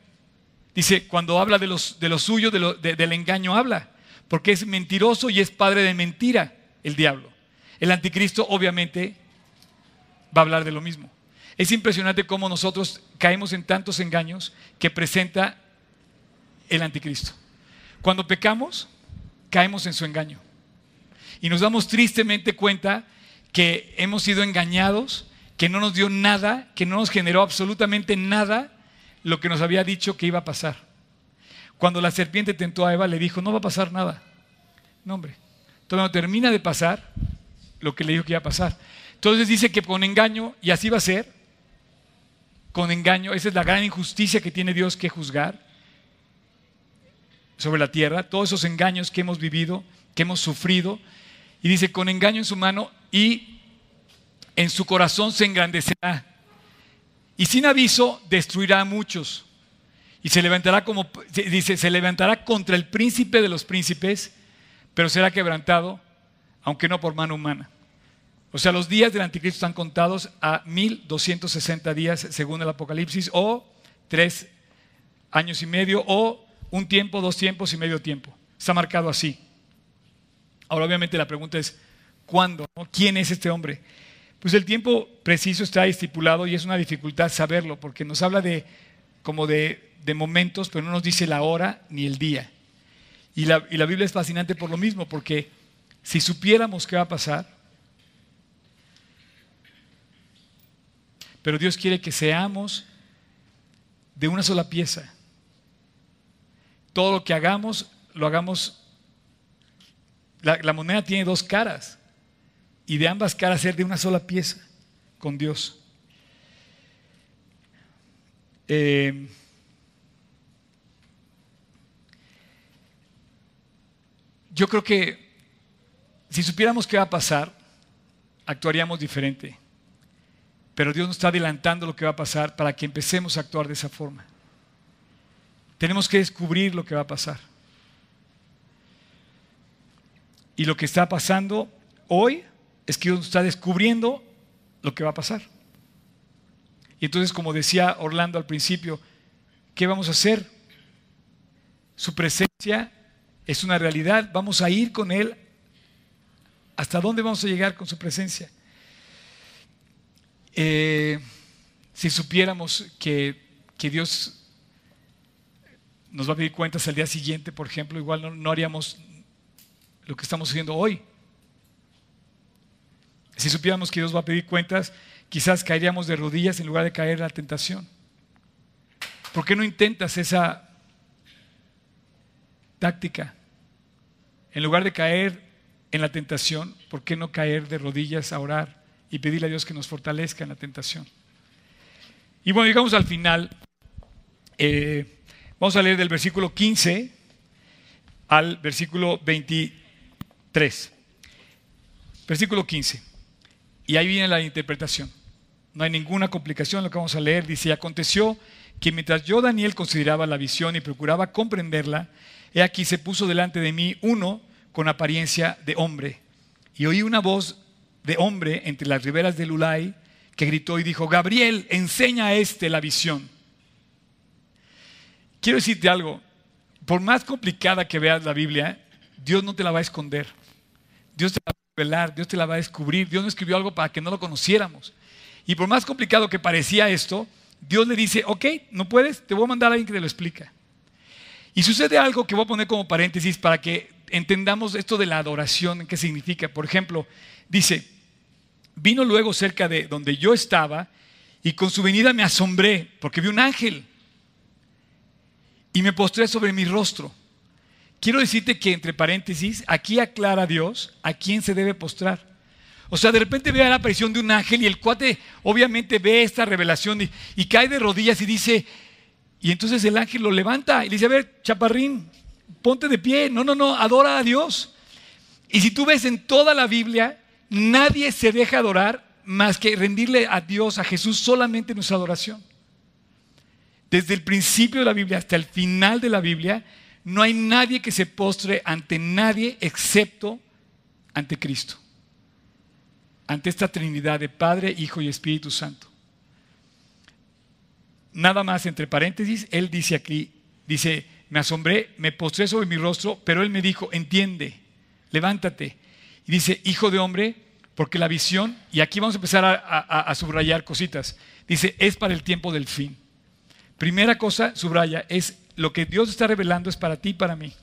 Dice, cuando habla de, los, de lo suyo, del engaño habla, porque es mentiroso y es padre de mentira el diablo. El anticristo obviamente va a hablar de lo mismo. Es impresionante cómo nosotros caemos en tantos engaños que presenta el anticristo. Cuando pecamos, caemos en su engaño. Y nos damos tristemente cuenta que hemos sido engañados que no nos dio nada, que no nos generó absolutamente nada lo que nos había dicho que iba a pasar. Cuando la serpiente tentó a Eva, le dijo, no va a pasar nada. No, hombre. Todavía no termina de pasar lo que le dijo que iba a pasar. Entonces dice que con engaño, y así va a ser, con engaño, esa es la gran injusticia que tiene Dios que juzgar sobre la tierra, todos esos engaños que hemos vivido, que hemos sufrido, y dice, con engaño en su mano y en su corazón se engrandecerá y sin aviso destruirá a muchos. Y se levantará como, dice, se levantará contra el príncipe de los príncipes, pero será quebrantado, aunque no por mano humana. O sea, los días del anticristo están contados a 1260 días según el Apocalipsis, o tres años y medio, o un tiempo, dos tiempos y medio tiempo. Está marcado así. Ahora, obviamente, la pregunta es: ¿cuándo? ¿Quién es este hombre? Pues el tiempo preciso está estipulado y es una dificultad saberlo porque nos habla de como de, momentos, pero no nos dice la hora ni el día. Y la, y la Biblia es fascinante por lo mismo, porque si supiéramos qué va a pasar, pero Dios quiere que seamos de una sola pieza. Todo lo que hagamos, lo hagamos. la moneda tiene dos caras y de ambas caras ser de una sola pieza con Dios. Eh, yo creo que si supiéramos qué va a pasar, actuaríamos diferente. Pero Dios nos está adelantando lo que va a pasar para que empecemos a actuar de esa forma. Tenemos que descubrir lo que va a pasar. Y lo que está pasando hoy es que Dios está descubriendo lo que va a pasar. Y entonces, como decía Orlando al principio, ¿qué vamos a hacer? Su presencia es una realidad. Vamos a ir con Él. ¿Hasta dónde vamos a llegar con su presencia? Eh, si supiéramos que, Dios nos va a pedir cuentas al día siguiente, por ejemplo, igual no, no haríamos lo que estamos haciendo hoy. Si supiéramos que Dios va a pedir cuentas, quizás caeríamos de rodillas en lugar de caer en la tentación. ¿Por qué no intentas esa táctica? En lugar de caer en la tentación, ¿por qué no caer de rodillas a orar y pedirle a Dios que nos fortalezca en la tentación? Y bueno, llegamos al final. Eh, vamos a leer del versículo 15 al versículo 23. Versículo 15. Y ahí viene la interpretación. No hay ninguna complicación en lo que vamos a leer. Dice, aconteció que mientras yo, Daniel, consideraba la visión y procuraba comprenderla, he aquí se puso delante de mí uno con apariencia de hombre. Y oí una voz de hombre entre las riberas del Ulay que gritó y dijo, Gabriel, enseña a este la visión. Quiero decirte algo, por más complicada que veas la Biblia, Dios no te la va a esconder. Dios te la va a revelar, Dios te la va a descubrir. Dios no escribió algo para que no lo conociéramos. Y por más complicado que parecía esto, Dios le dice, ok, no puedes, te voy a mandar a alguien que te lo explica. Y sucede algo que voy a poner como paréntesis para que entendamos esto de la adoración, qué significa. Por ejemplo, dice, vino luego cerca de donde yo estaba y con su venida me asombré porque vi un ángel y me postré sobre mi rostro. Quiero decirte que entre paréntesis, aquí aclara Dios a quién se debe postrar. O sea, de repente ve la aparición de un ángel y el cuate obviamente ve esta revelación y, cae de rodillas y dice, y entonces el ángel lo levanta y le dice, a ver, chaparrín, ponte de pie, no, no, no, adora a Dios. Y si tú ves en toda la Biblia, nadie se deja adorar más que rendirle a Dios, a Jesús, solamente nuestra adoración. Desde el principio de la Biblia hasta el final de la Biblia, no hay nadie que se postre ante nadie excepto ante Cristo ante esta Trinidad de Padre, Hijo y Espíritu Santo. Nada más entre paréntesis, él dice aquí, dice, me asombré, me postré sobre mi rostro, pero él me dijo, entiende, levántate. Y dice, hijo de hombre, porque la visión, y aquí vamos a empezar a, a subrayar cositas, dice, es para el tiempo del fin. Primera cosa, subraya, es lo que Dios está revelando es para ti y para mí,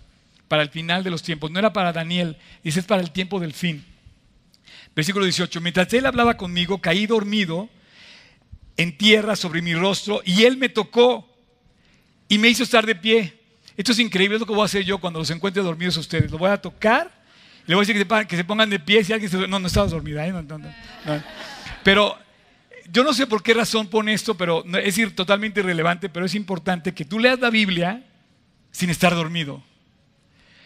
para el final de los tiempos. No era para Daniel, dice, es para el tiempo del fin. Versículo 18. Mientras él hablaba conmigo, caí dormido en tierra sobre mi rostro y él me tocó y me hizo estar de pie. Esto es increíble, es lo que voy a hacer yo cuando los encuentre dormidos ustedes. Lo voy a tocar, le voy a decir que se, pongan de pie si alguien se... No, no estabas dormida, ¿eh? Pero yo no sé por qué razón pone esto, pero es totalmente irrelevante, pero es importante que tú leas la Biblia sin estar dormido.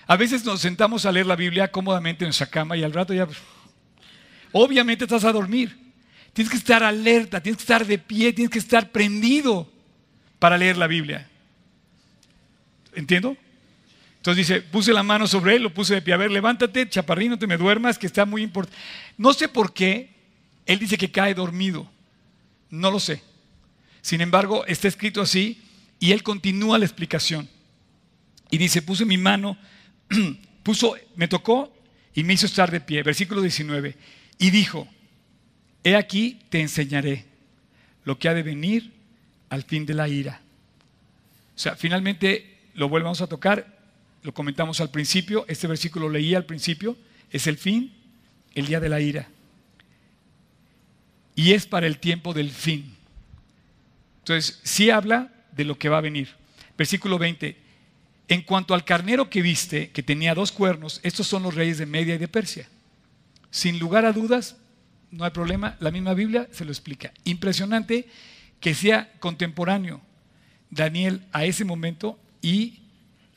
A veces nos sentamos a leer la Biblia cómodamente en nuestra cama y al rato ya obviamente estás a dormir. Tienes que estar alerta, tienes que estar de pie, tienes que estar prendido para leer la Biblia. ¿Entiendo? Entonces dice, puse la mano sobre él, lo puse de pie. A ver, levántate, chaparrín, no te me duermas, que está muy importante. No sé por qué él dice que cae dormido. No lo sé. Sin embargo, está escrito así y él continúa la explicación. Y dice, puse mi mano, (clears throat) puso, me tocó y me hizo estar de pie. Versículo 19. Y dijo, he aquí te enseñaré lo que ha de venir al fin de la ira. O sea, finalmente lo volvemos a tocar, lo comentamos al principio, este versículo lo leí al principio, es el fin, el día de la ira. Y es para el tiempo del fin. Entonces, sí habla de lo que va a venir. Versículo 20. En cuanto al carnero que viste, que tenía dos cuernos, estos son los reyes de Media y de Persia. Sin lugar a dudas, no hay problema, la misma Biblia se lo explica. Impresionante que sea contemporáneo Daniel a ese momento y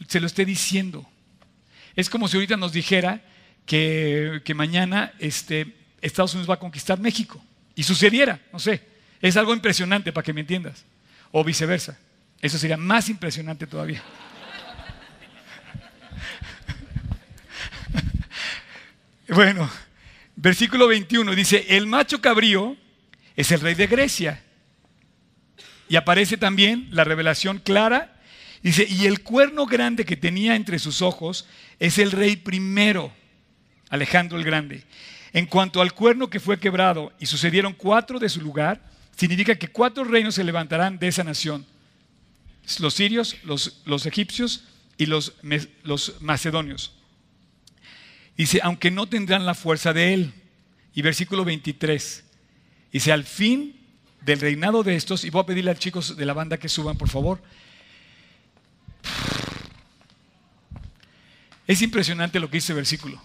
se lo esté diciendo. Es como si ahorita nos dijera que, mañana este, Estados Unidos va a conquistar México y sucediera, no sé. Es algo impresionante para que me entiendas. O viceversa. Eso sería más impresionante todavía. (laughs) bueno, Versículo 21 dice, el macho cabrío es el rey de Grecia. Y aparece también la revelación clara Dice, y el cuerno grande que tenía entre sus ojos es el rey primero, Alejandro el Grande. En cuanto al cuerno que fue quebrado y sucedieron cuatro de su lugar, significa que cuatro reinos se levantarán de esa nación. Los sirios, los, los egipcios y los, los macedonios. Dice, aunque no tendrán la fuerza de él. Y versículo 23. Dice, al fin del reinado de estos, y voy a pedirle a los chicos de la banda que suban, por favor. Es impresionante lo que dice el versículo.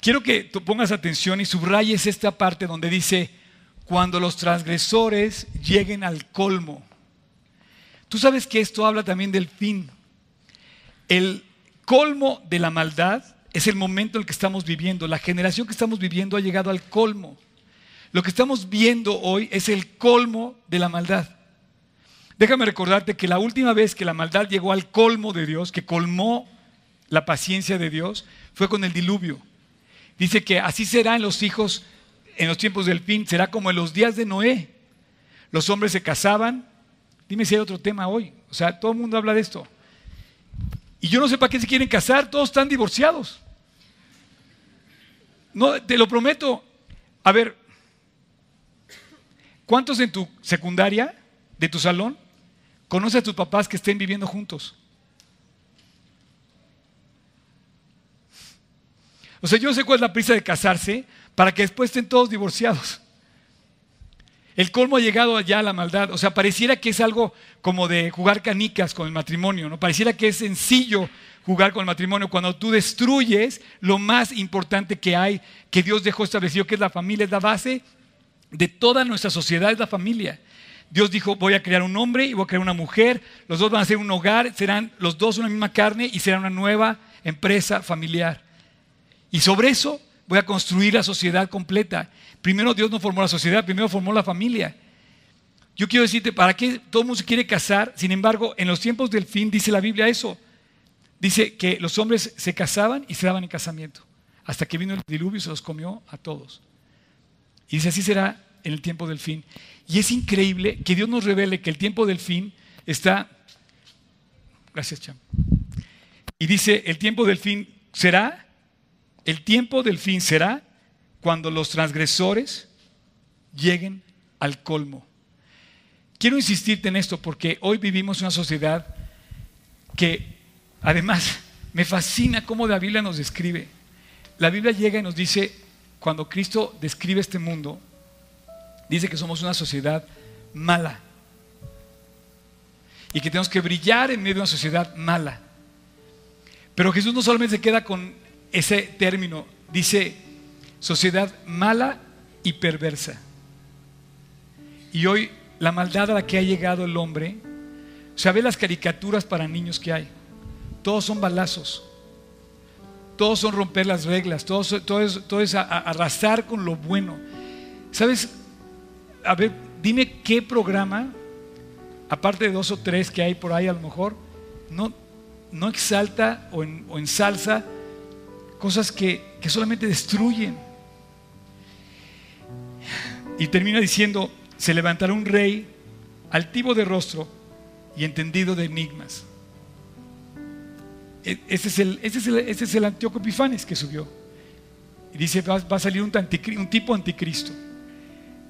Quiero que tú pongas atención y subrayes esta parte donde dice, cuando los transgresores lleguen al colmo. Tú sabes que esto habla también del fin. El colmo de la maldad es el momento en el que estamos viviendo. La generación que estamos viviendo ha llegado al colmo. Lo que estamos viendo hoy es el colmo de la maldad. Déjame recordarte que la última vez que la maldad llegó al colmo de Dios, que colmó la paciencia de Dios, fue con el diluvio. Dice que así será en los hijos en los tiempos del fin, será como en los días de Noé. Los hombres se casaban. Dime si hay otro tema hoy. O sea, todo el mundo habla de esto. Y yo no sé para qué se quieren casar, todos están divorciados. No, te lo prometo. A ver, ¿cuántos en tu secundaria, de tu salón, conoces a tus papás que estén viviendo juntos? O sea, yo no sé cuál es la prisa de casarse para que después estén todos divorciados. El colmo ha llegado allá a la maldad. O sea, pareciera que es algo como de jugar canicas con el matrimonio, ¿no? Pareciera que es sencillo jugar con el matrimonio cuando tú destruyes lo más importante que hay, que Dios dejó establecido, que es la familia, es la base de toda nuestra sociedad, es la familia. Dios dijo, voy a crear un hombre y voy a crear una mujer, los dos van a ser un hogar, serán los dos una misma carne y será una nueva empresa familiar. Y sobre eso voy a construir la sociedad completa. Primero Dios no formó la sociedad, primero formó la familia. Yo quiero decirte, ¿para qué todo el mundo se quiere casar? Sin embargo, en los tiempos del fin dice la Biblia eso. Dice que los hombres se casaban y se daban en casamiento. Hasta que vino el diluvio y se los comió a todos. Y dice, así será en el tiempo del fin. Y es increíble que Dios nos revele que el tiempo del fin está... Gracias, Cham. Y dice, el tiempo del fin será el tiempo del fin será cuando los transgresores lleguen al colmo. Quiero insistirte en esto porque hoy vivimos una sociedad que además me fascina cómo la Biblia nos describe. La Biblia llega y nos dice, cuando Cristo describe este mundo, dice que somos una sociedad mala y que tenemos que brillar en medio de una sociedad mala. Pero Jesús no solamente se queda con ese término dice sociedad mala y perversa. Y hoy la maldad a la que ha llegado el hombre, ¿sabe las caricaturas para niños que hay? Todos son balazos, todos son romper las reglas, todo, es, arrasar con lo bueno. ¿Sabes? A ver, dime qué programa, aparte de dos o tres que hay por ahí a lo mejor, no, no exalta o, en, o ensalza cosas que, solamente destruyen. Y termina diciendo, se levantará un rey altivo de rostro y entendido de enigmas. E, ese es el, ese es el, ese es el Antíoco Epifanes que subió. Y dice, va, va a salir un, un, tipo anticristo.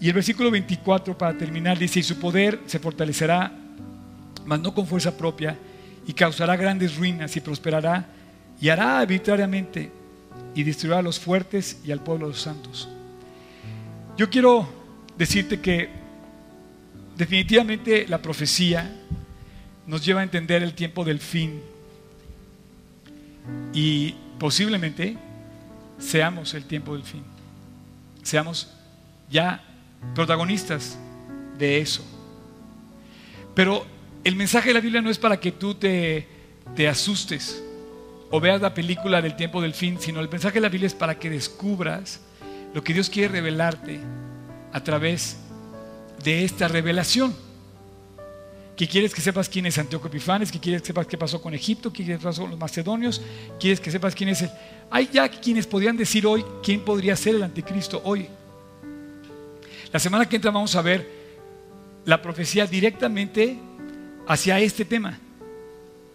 Y el versículo 24, para terminar, dice, y su poder se fortalecerá, mas no con fuerza propia, y causará grandes ruinas y prosperará, y hará arbitrariamente y destruirá a los fuertes y al pueblo de los santos. Yo quiero decirte que definitivamente la profecía nos lleva a entender el tiempo del fin y posiblemente seamos el tiempo del fin. Seamos ya protagonistas de eso. Pero el mensaje de la Biblia no es para que tú te, te asustes o veas la película del tiempo del fin, sino el mensaje de la Biblia es para que descubras lo que Dios quiere revelarte a través de esta revelación. Que quieres que sepas quién es Antíoco Epifanes, que quieres que sepas qué pasó con Egipto, qué pasó con los macedonios, quieres que sepas quién es el... Hay ya quienes podrían decir hoy quién podría ser el anticristo hoy. La semana que entra vamos a ver la profecía directamente hacia este tema.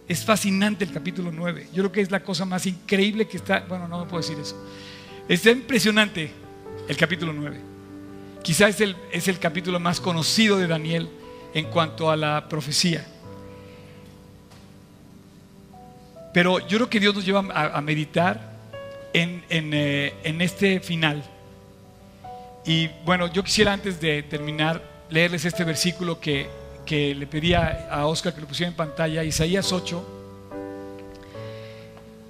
Es fascinante el capítulo 9. Yo creo que es la cosa más increíble que está. Bueno, no me puedo decir eso. Está impresionante el capítulo 9. Quizás es el, es el capítulo más conocido de Daniel en cuanto a la profecía. Pero yo creo que Dios nos lleva a, meditar en, eh, en, este final. Y bueno, yo quisiera antes de terminar leerles este versículo que, que le pedía a Oscar que lo pusiera en pantalla, Isaías 8.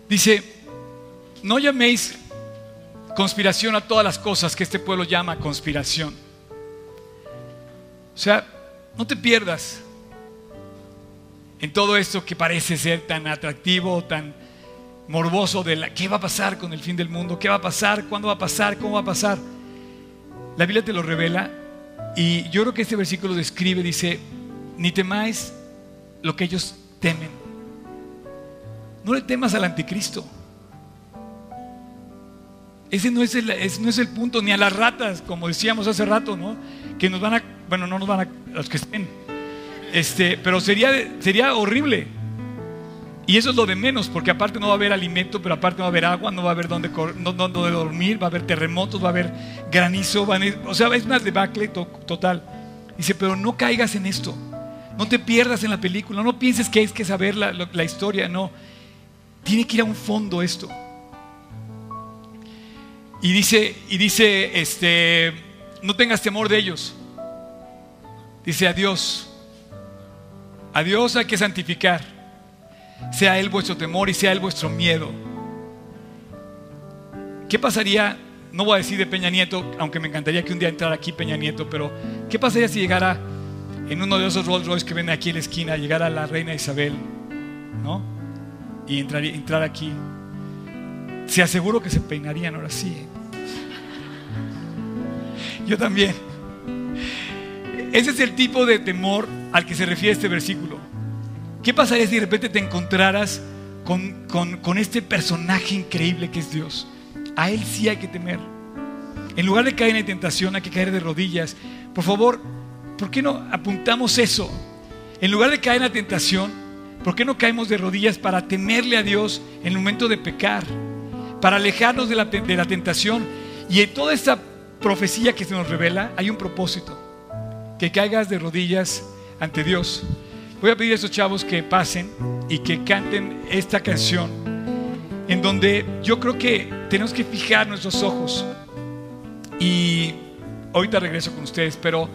Dice, no llaméis conspiración a todas las cosas que este pueblo llama conspiración. O sea, no te pierdas en todo esto que parece ser tan atractivo, tan morboso de la, qué va a pasar con el fin del mundo, qué va a pasar, cuándo va a pasar, cómo va a pasar. La Biblia te lo revela y yo creo que este versículo describe, dice, ni temáis lo que ellos temen. No le temas al anticristo. Ese no es, el, no es el punto, ni a las ratas, como decíamos hace rato, ¿no? Que nos van a, bueno, no nos van a, los que estén. Este, pero sería, sería horrible. Y eso es lo de menos, porque aparte no va a haber alimento, pero aparte no va a haber agua, no va a haber donde, no, dormir, va a haber terremotos, va a haber granizo, o sea, es una debacle total. Dice, pero no caigas en esto, no te pierdas en la película, no pienses que hay que saber la, la historia, no. Tiene que ir a un fondo esto. Y dice, y dice, este, no tengas temor de ellos. Dice, adiós. Adiós hay que santificar. Sea Él vuestro temor y sea Él vuestro miedo. ¿Qué pasaría? No voy a decir de Peña Nieto, aunque me encantaría que un día entrara aquí Peña Nieto, pero ¿qué pasaría si llegara en uno de esos Rolls Royce que ven aquí en la esquina, llegara la reina Isabel, ¿no? Y entrar, entrar aquí. Se aseguro que se peinarían ahora sí. Yo también. Ese es el tipo de temor al que se refiere este versículo. ¿Qué pasaría si de repente te encontraras con, con, este personaje increíble que es Dios? A Él sí hay que temer. En lugar de caer en la tentación, hay que caer de rodillas. Por favor, ¿por qué no apuntamos eso? En lugar de caer en la tentación, ¿por qué no caemos de rodillas para temerle a Dios en el momento de pecar? Para alejarnos de la, de la tentación. Y en toda esta profecía que se nos revela, hay un propósito. Que caigas de rodillas ante Dios. Voy a pedir a estos chavos que pasen y que canten esta canción en donde yo creo que tenemos que fijar nuestros ojos. Y ahorita regreso con ustedes, pero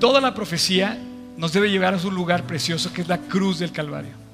toda la profecía nos debe llevar a un lugar precioso que es la cruz del Calvario.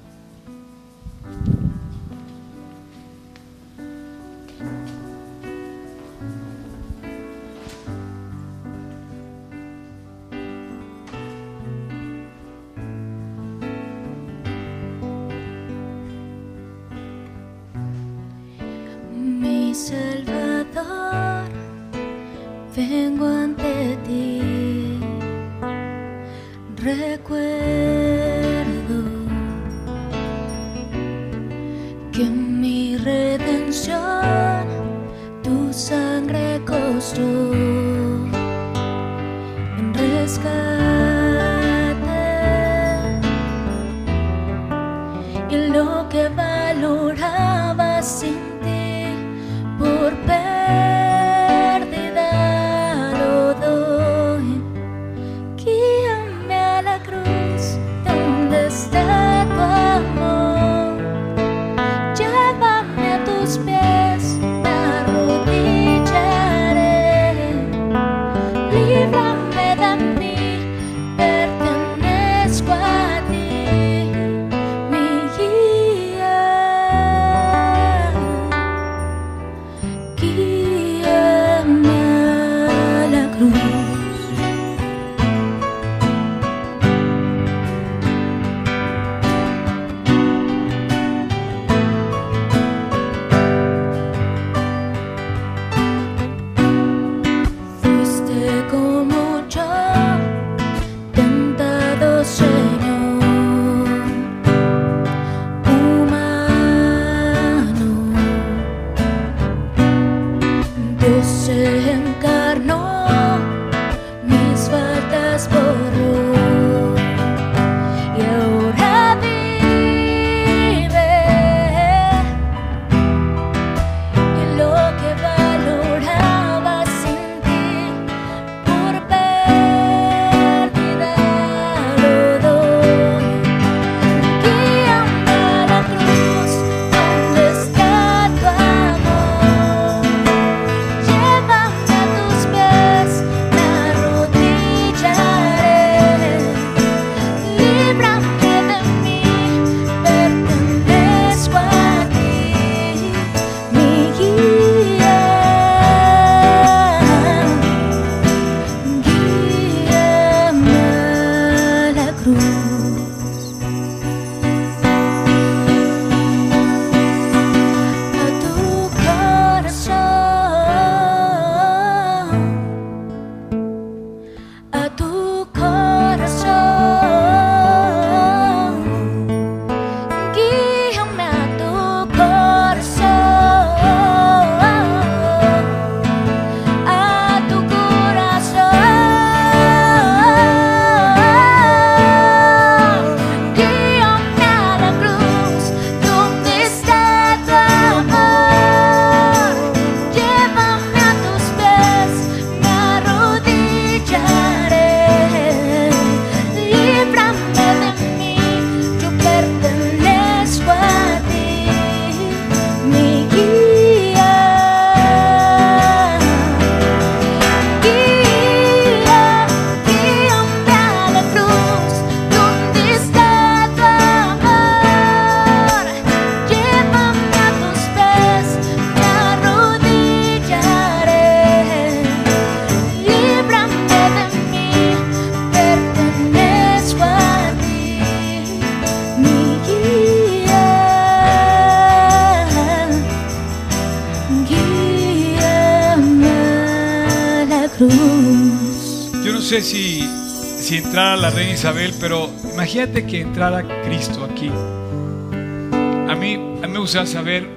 Si entrara la reina Isabel, pero imagínate que entrara Cristo aquí. A mí, a mí me gustaría saber,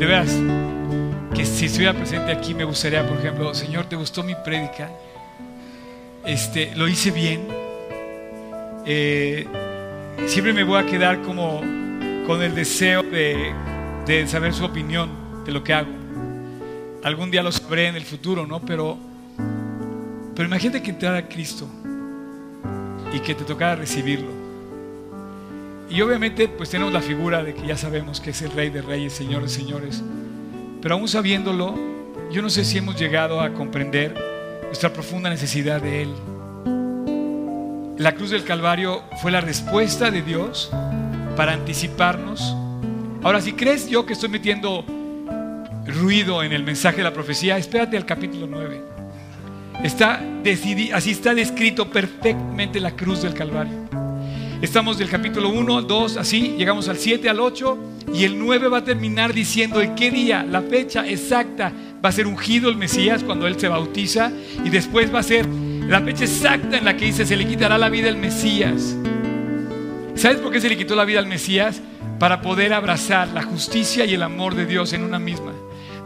de veras, que si estuviera presente aquí, me gustaría, por ejemplo, Señor, ¿te gustó mi prédica? Este, ¿Lo hice bien? Eh, siempre me voy a quedar como con el deseo de, de saber su opinión de lo que hago. Algún día lo sabré en el futuro, ¿no? Pero pero imagínate que entrara Cristo y que te tocara recibirlo. Y obviamente pues tenemos la figura de que ya sabemos que es el Rey de Reyes, Señor de Señores. Pero aún sabiéndolo, yo no sé si hemos llegado a comprender nuestra profunda necesidad de Él. La cruz del Calvario fue la respuesta de Dios para anticiparnos. Ahora, si crees yo que estoy metiendo ruido en el mensaje de la profecía, espérate al capítulo 9. Está así está descrito perfectamente la cruz del Calvario. Estamos del capítulo 1, 2, así, llegamos al 7, al 8, y el 9 va a terminar diciendo en qué día, la fecha exacta, va a ser ungido el Mesías cuando Él se bautiza, y después va a ser la fecha exacta en la que dice se le quitará la vida al Mesías. ¿Sabes por qué se le quitó la vida al Mesías? Para poder abrazar la justicia y el amor de Dios en una misma.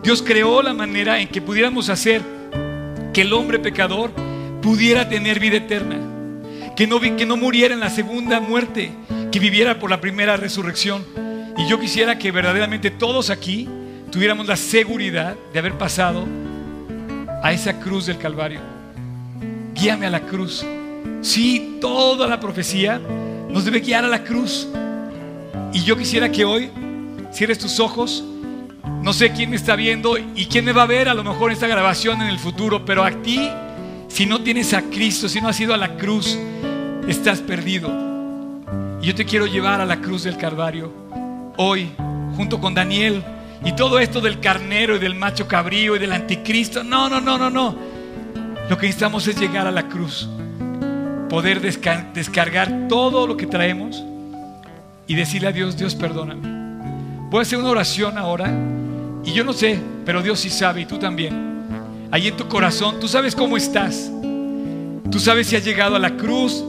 Dios creó la manera en que pudiéramos hacer que el hombre pecador pudiera tener vida eterna, que no, que no muriera en la segunda muerte, que viviera por la primera resurrección. Y yo quisiera que verdaderamente todos aquí tuviéramos la seguridad de haber pasado a esa cruz del Calvario. Guíame a la cruz. Sí, toda la profecía nos debe guiar a la cruz. Y yo quisiera que hoy cierres tus ojos no sé quién me está viendo y quién me va a ver a lo mejor esta grabación en el futuro, pero a ti, si no tienes a Cristo, si no has ido a la cruz, estás perdido. Y yo te quiero llevar a la cruz del Calvario hoy, junto con Daniel. Y todo esto del carnero y del macho cabrío y del anticristo. No, no, no, no, no. Lo que necesitamos es llegar a la cruz. Poder descargar todo lo que traemos y decirle a Dios, Dios perdóname. Voy a hacer una oración ahora y yo no sé, pero Dios sí sabe y tú también. Ahí en tu corazón, tú sabes cómo estás. Tú sabes si has llegado a la cruz.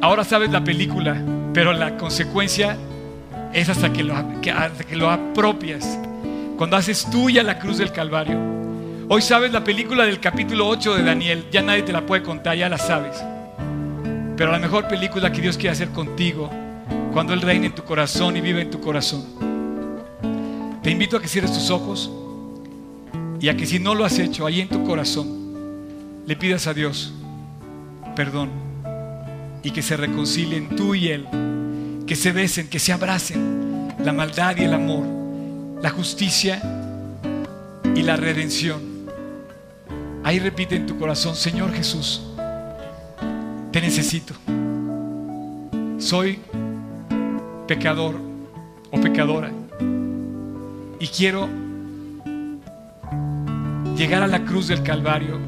Ahora sabes la película, pero la consecuencia es hasta que lo, hasta que lo apropias. Cuando haces tuya la cruz del Calvario. Hoy sabes la película del capítulo 8 de Daniel. Ya nadie te la puede contar, ya la sabes. Pero la mejor película que Dios quiere hacer contigo, cuando Él reine en tu corazón y vive en tu corazón te invito a que cierres tus ojos y a que si no lo has hecho, ahí en tu corazón, le pidas a Dios perdón y que se reconcilien tú y Él, que se besen, que se abracen la maldad y el amor, la justicia y la redención. Ahí repite en tu corazón, Señor Jesús, te necesito. Soy pecador o pecadora y quiero llegar a la cruz del Calvario,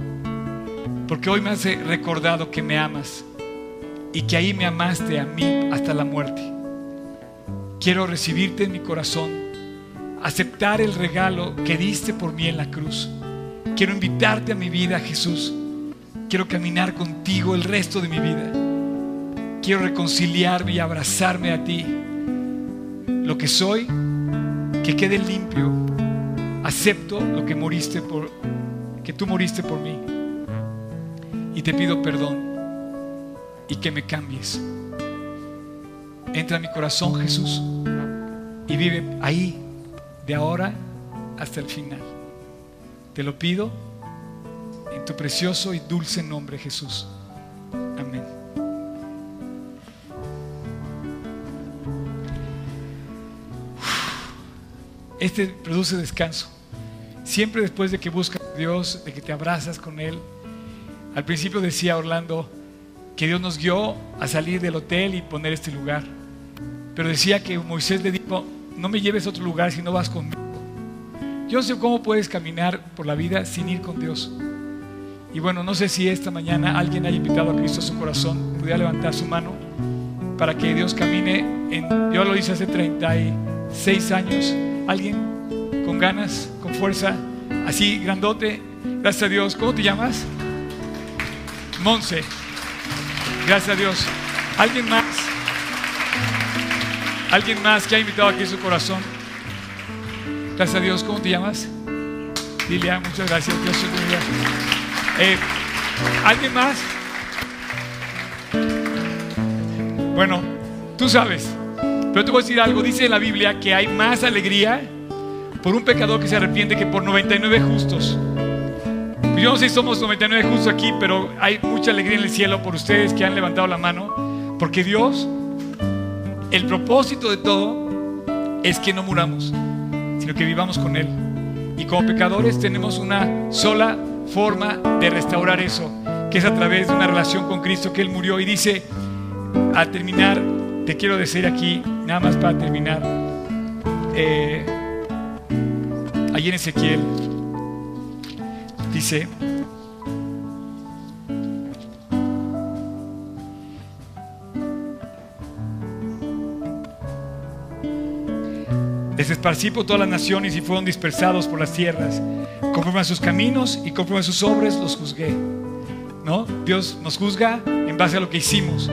porque hoy me has recordado que me amas y que ahí me amaste a mí hasta la muerte. Quiero recibirte en mi corazón, aceptar el regalo que diste por mí en la cruz. Quiero invitarte a mi vida, Jesús. Quiero caminar contigo el resto de mi vida. Quiero reconciliarme y abrazarme a ti. Lo que soy, que quede limpio. Acepto lo que moriste por que tú moriste por mí. Y te pido perdón y que me cambies. Entra en mi corazón, Jesús, y vive ahí, de ahora hasta el final. Te lo pido en tu precioso y dulce nombre, Jesús. Amén. Este produce descanso. Siempre después de que buscas a Dios, de que te abrazas con Él. Al principio decía Orlando, que Dios nos guió a salir del hotel y poner este lugar. Pero decía que Moisés le dijo, no me lleves a otro lugar si no vas conmigo. Yo no sé cómo puedes caminar por la vida sin ir con Dios. Y bueno, no sé si esta mañana alguien haya invitado a Cristo a su corazón, pudiera levantar su mano para que Dios camine en... Yo lo hice hace 36 años. ¿Alguien con ganas, con fuerza, así grandote? Gracias a Dios. ¿Cómo te llamas? Monse. Gracias a Dios. ¿Alguien más? ¿Alguien más que ha invitado aquí su corazón? Gracias a Dios. ¿Cómo te llamas? Lilia, muchas gracias. Dios te eh, ¿Alguien más? Bueno, tú sabes. Pero te voy a decir algo. Dice en la Biblia que hay más alegría por un pecador que se arrepiente que por 99 justos. Yo no sé si somos 99 justos aquí, pero hay mucha alegría en el cielo por ustedes que han levantado la mano, porque Dios, el propósito de todo es que no muramos, sino que vivamos con Él. Y como pecadores tenemos una sola forma de restaurar eso, que es a través de una relación con Cristo que Él murió. Y dice, al terminar, te quiero decir aquí, nada más para terminar, eh, allí en Ezequiel Dice, les esparcí por todas las naciones y fueron dispersados por las tierras. Conforme a sus caminos y conforme a sus obras los juzgué. ¿No? Dios nos juzga en base a lo que hicimos.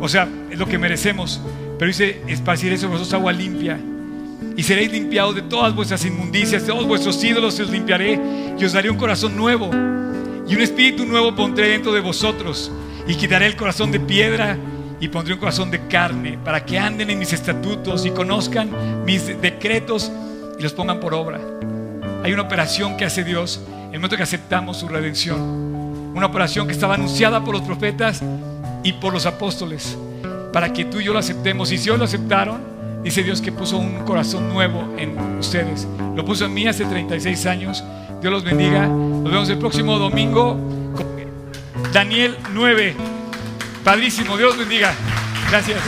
O sea, es lo que merecemos. Pero dice, esparciré sobre vosotros agua limpia y seréis limpiados de todas vuestras inmundicias, de todos vuestros ídolos os limpiaré y os daré un corazón nuevo y un espíritu nuevo pondré dentro de vosotros y quitaré el corazón de piedra y pondré un corazón de carne para que anden en mis estatutos y conozcan mis decretos y los pongan por obra. Hay una operación que hace Dios en el momento que aceptamos su redención. Una operación que estaba anunciada por los profetas y por los apóstoles para que tú y yo lo aceptemos. Y si hoy lo aceptaron, Dice Dios que puso un corazón nuevo en ustedes. Lo puso en mí hace 36 años. Dios los bendiga. Nos vemos el próximo domingo. Daniel 9. Padrísimo. Dios bendiga. Gracias.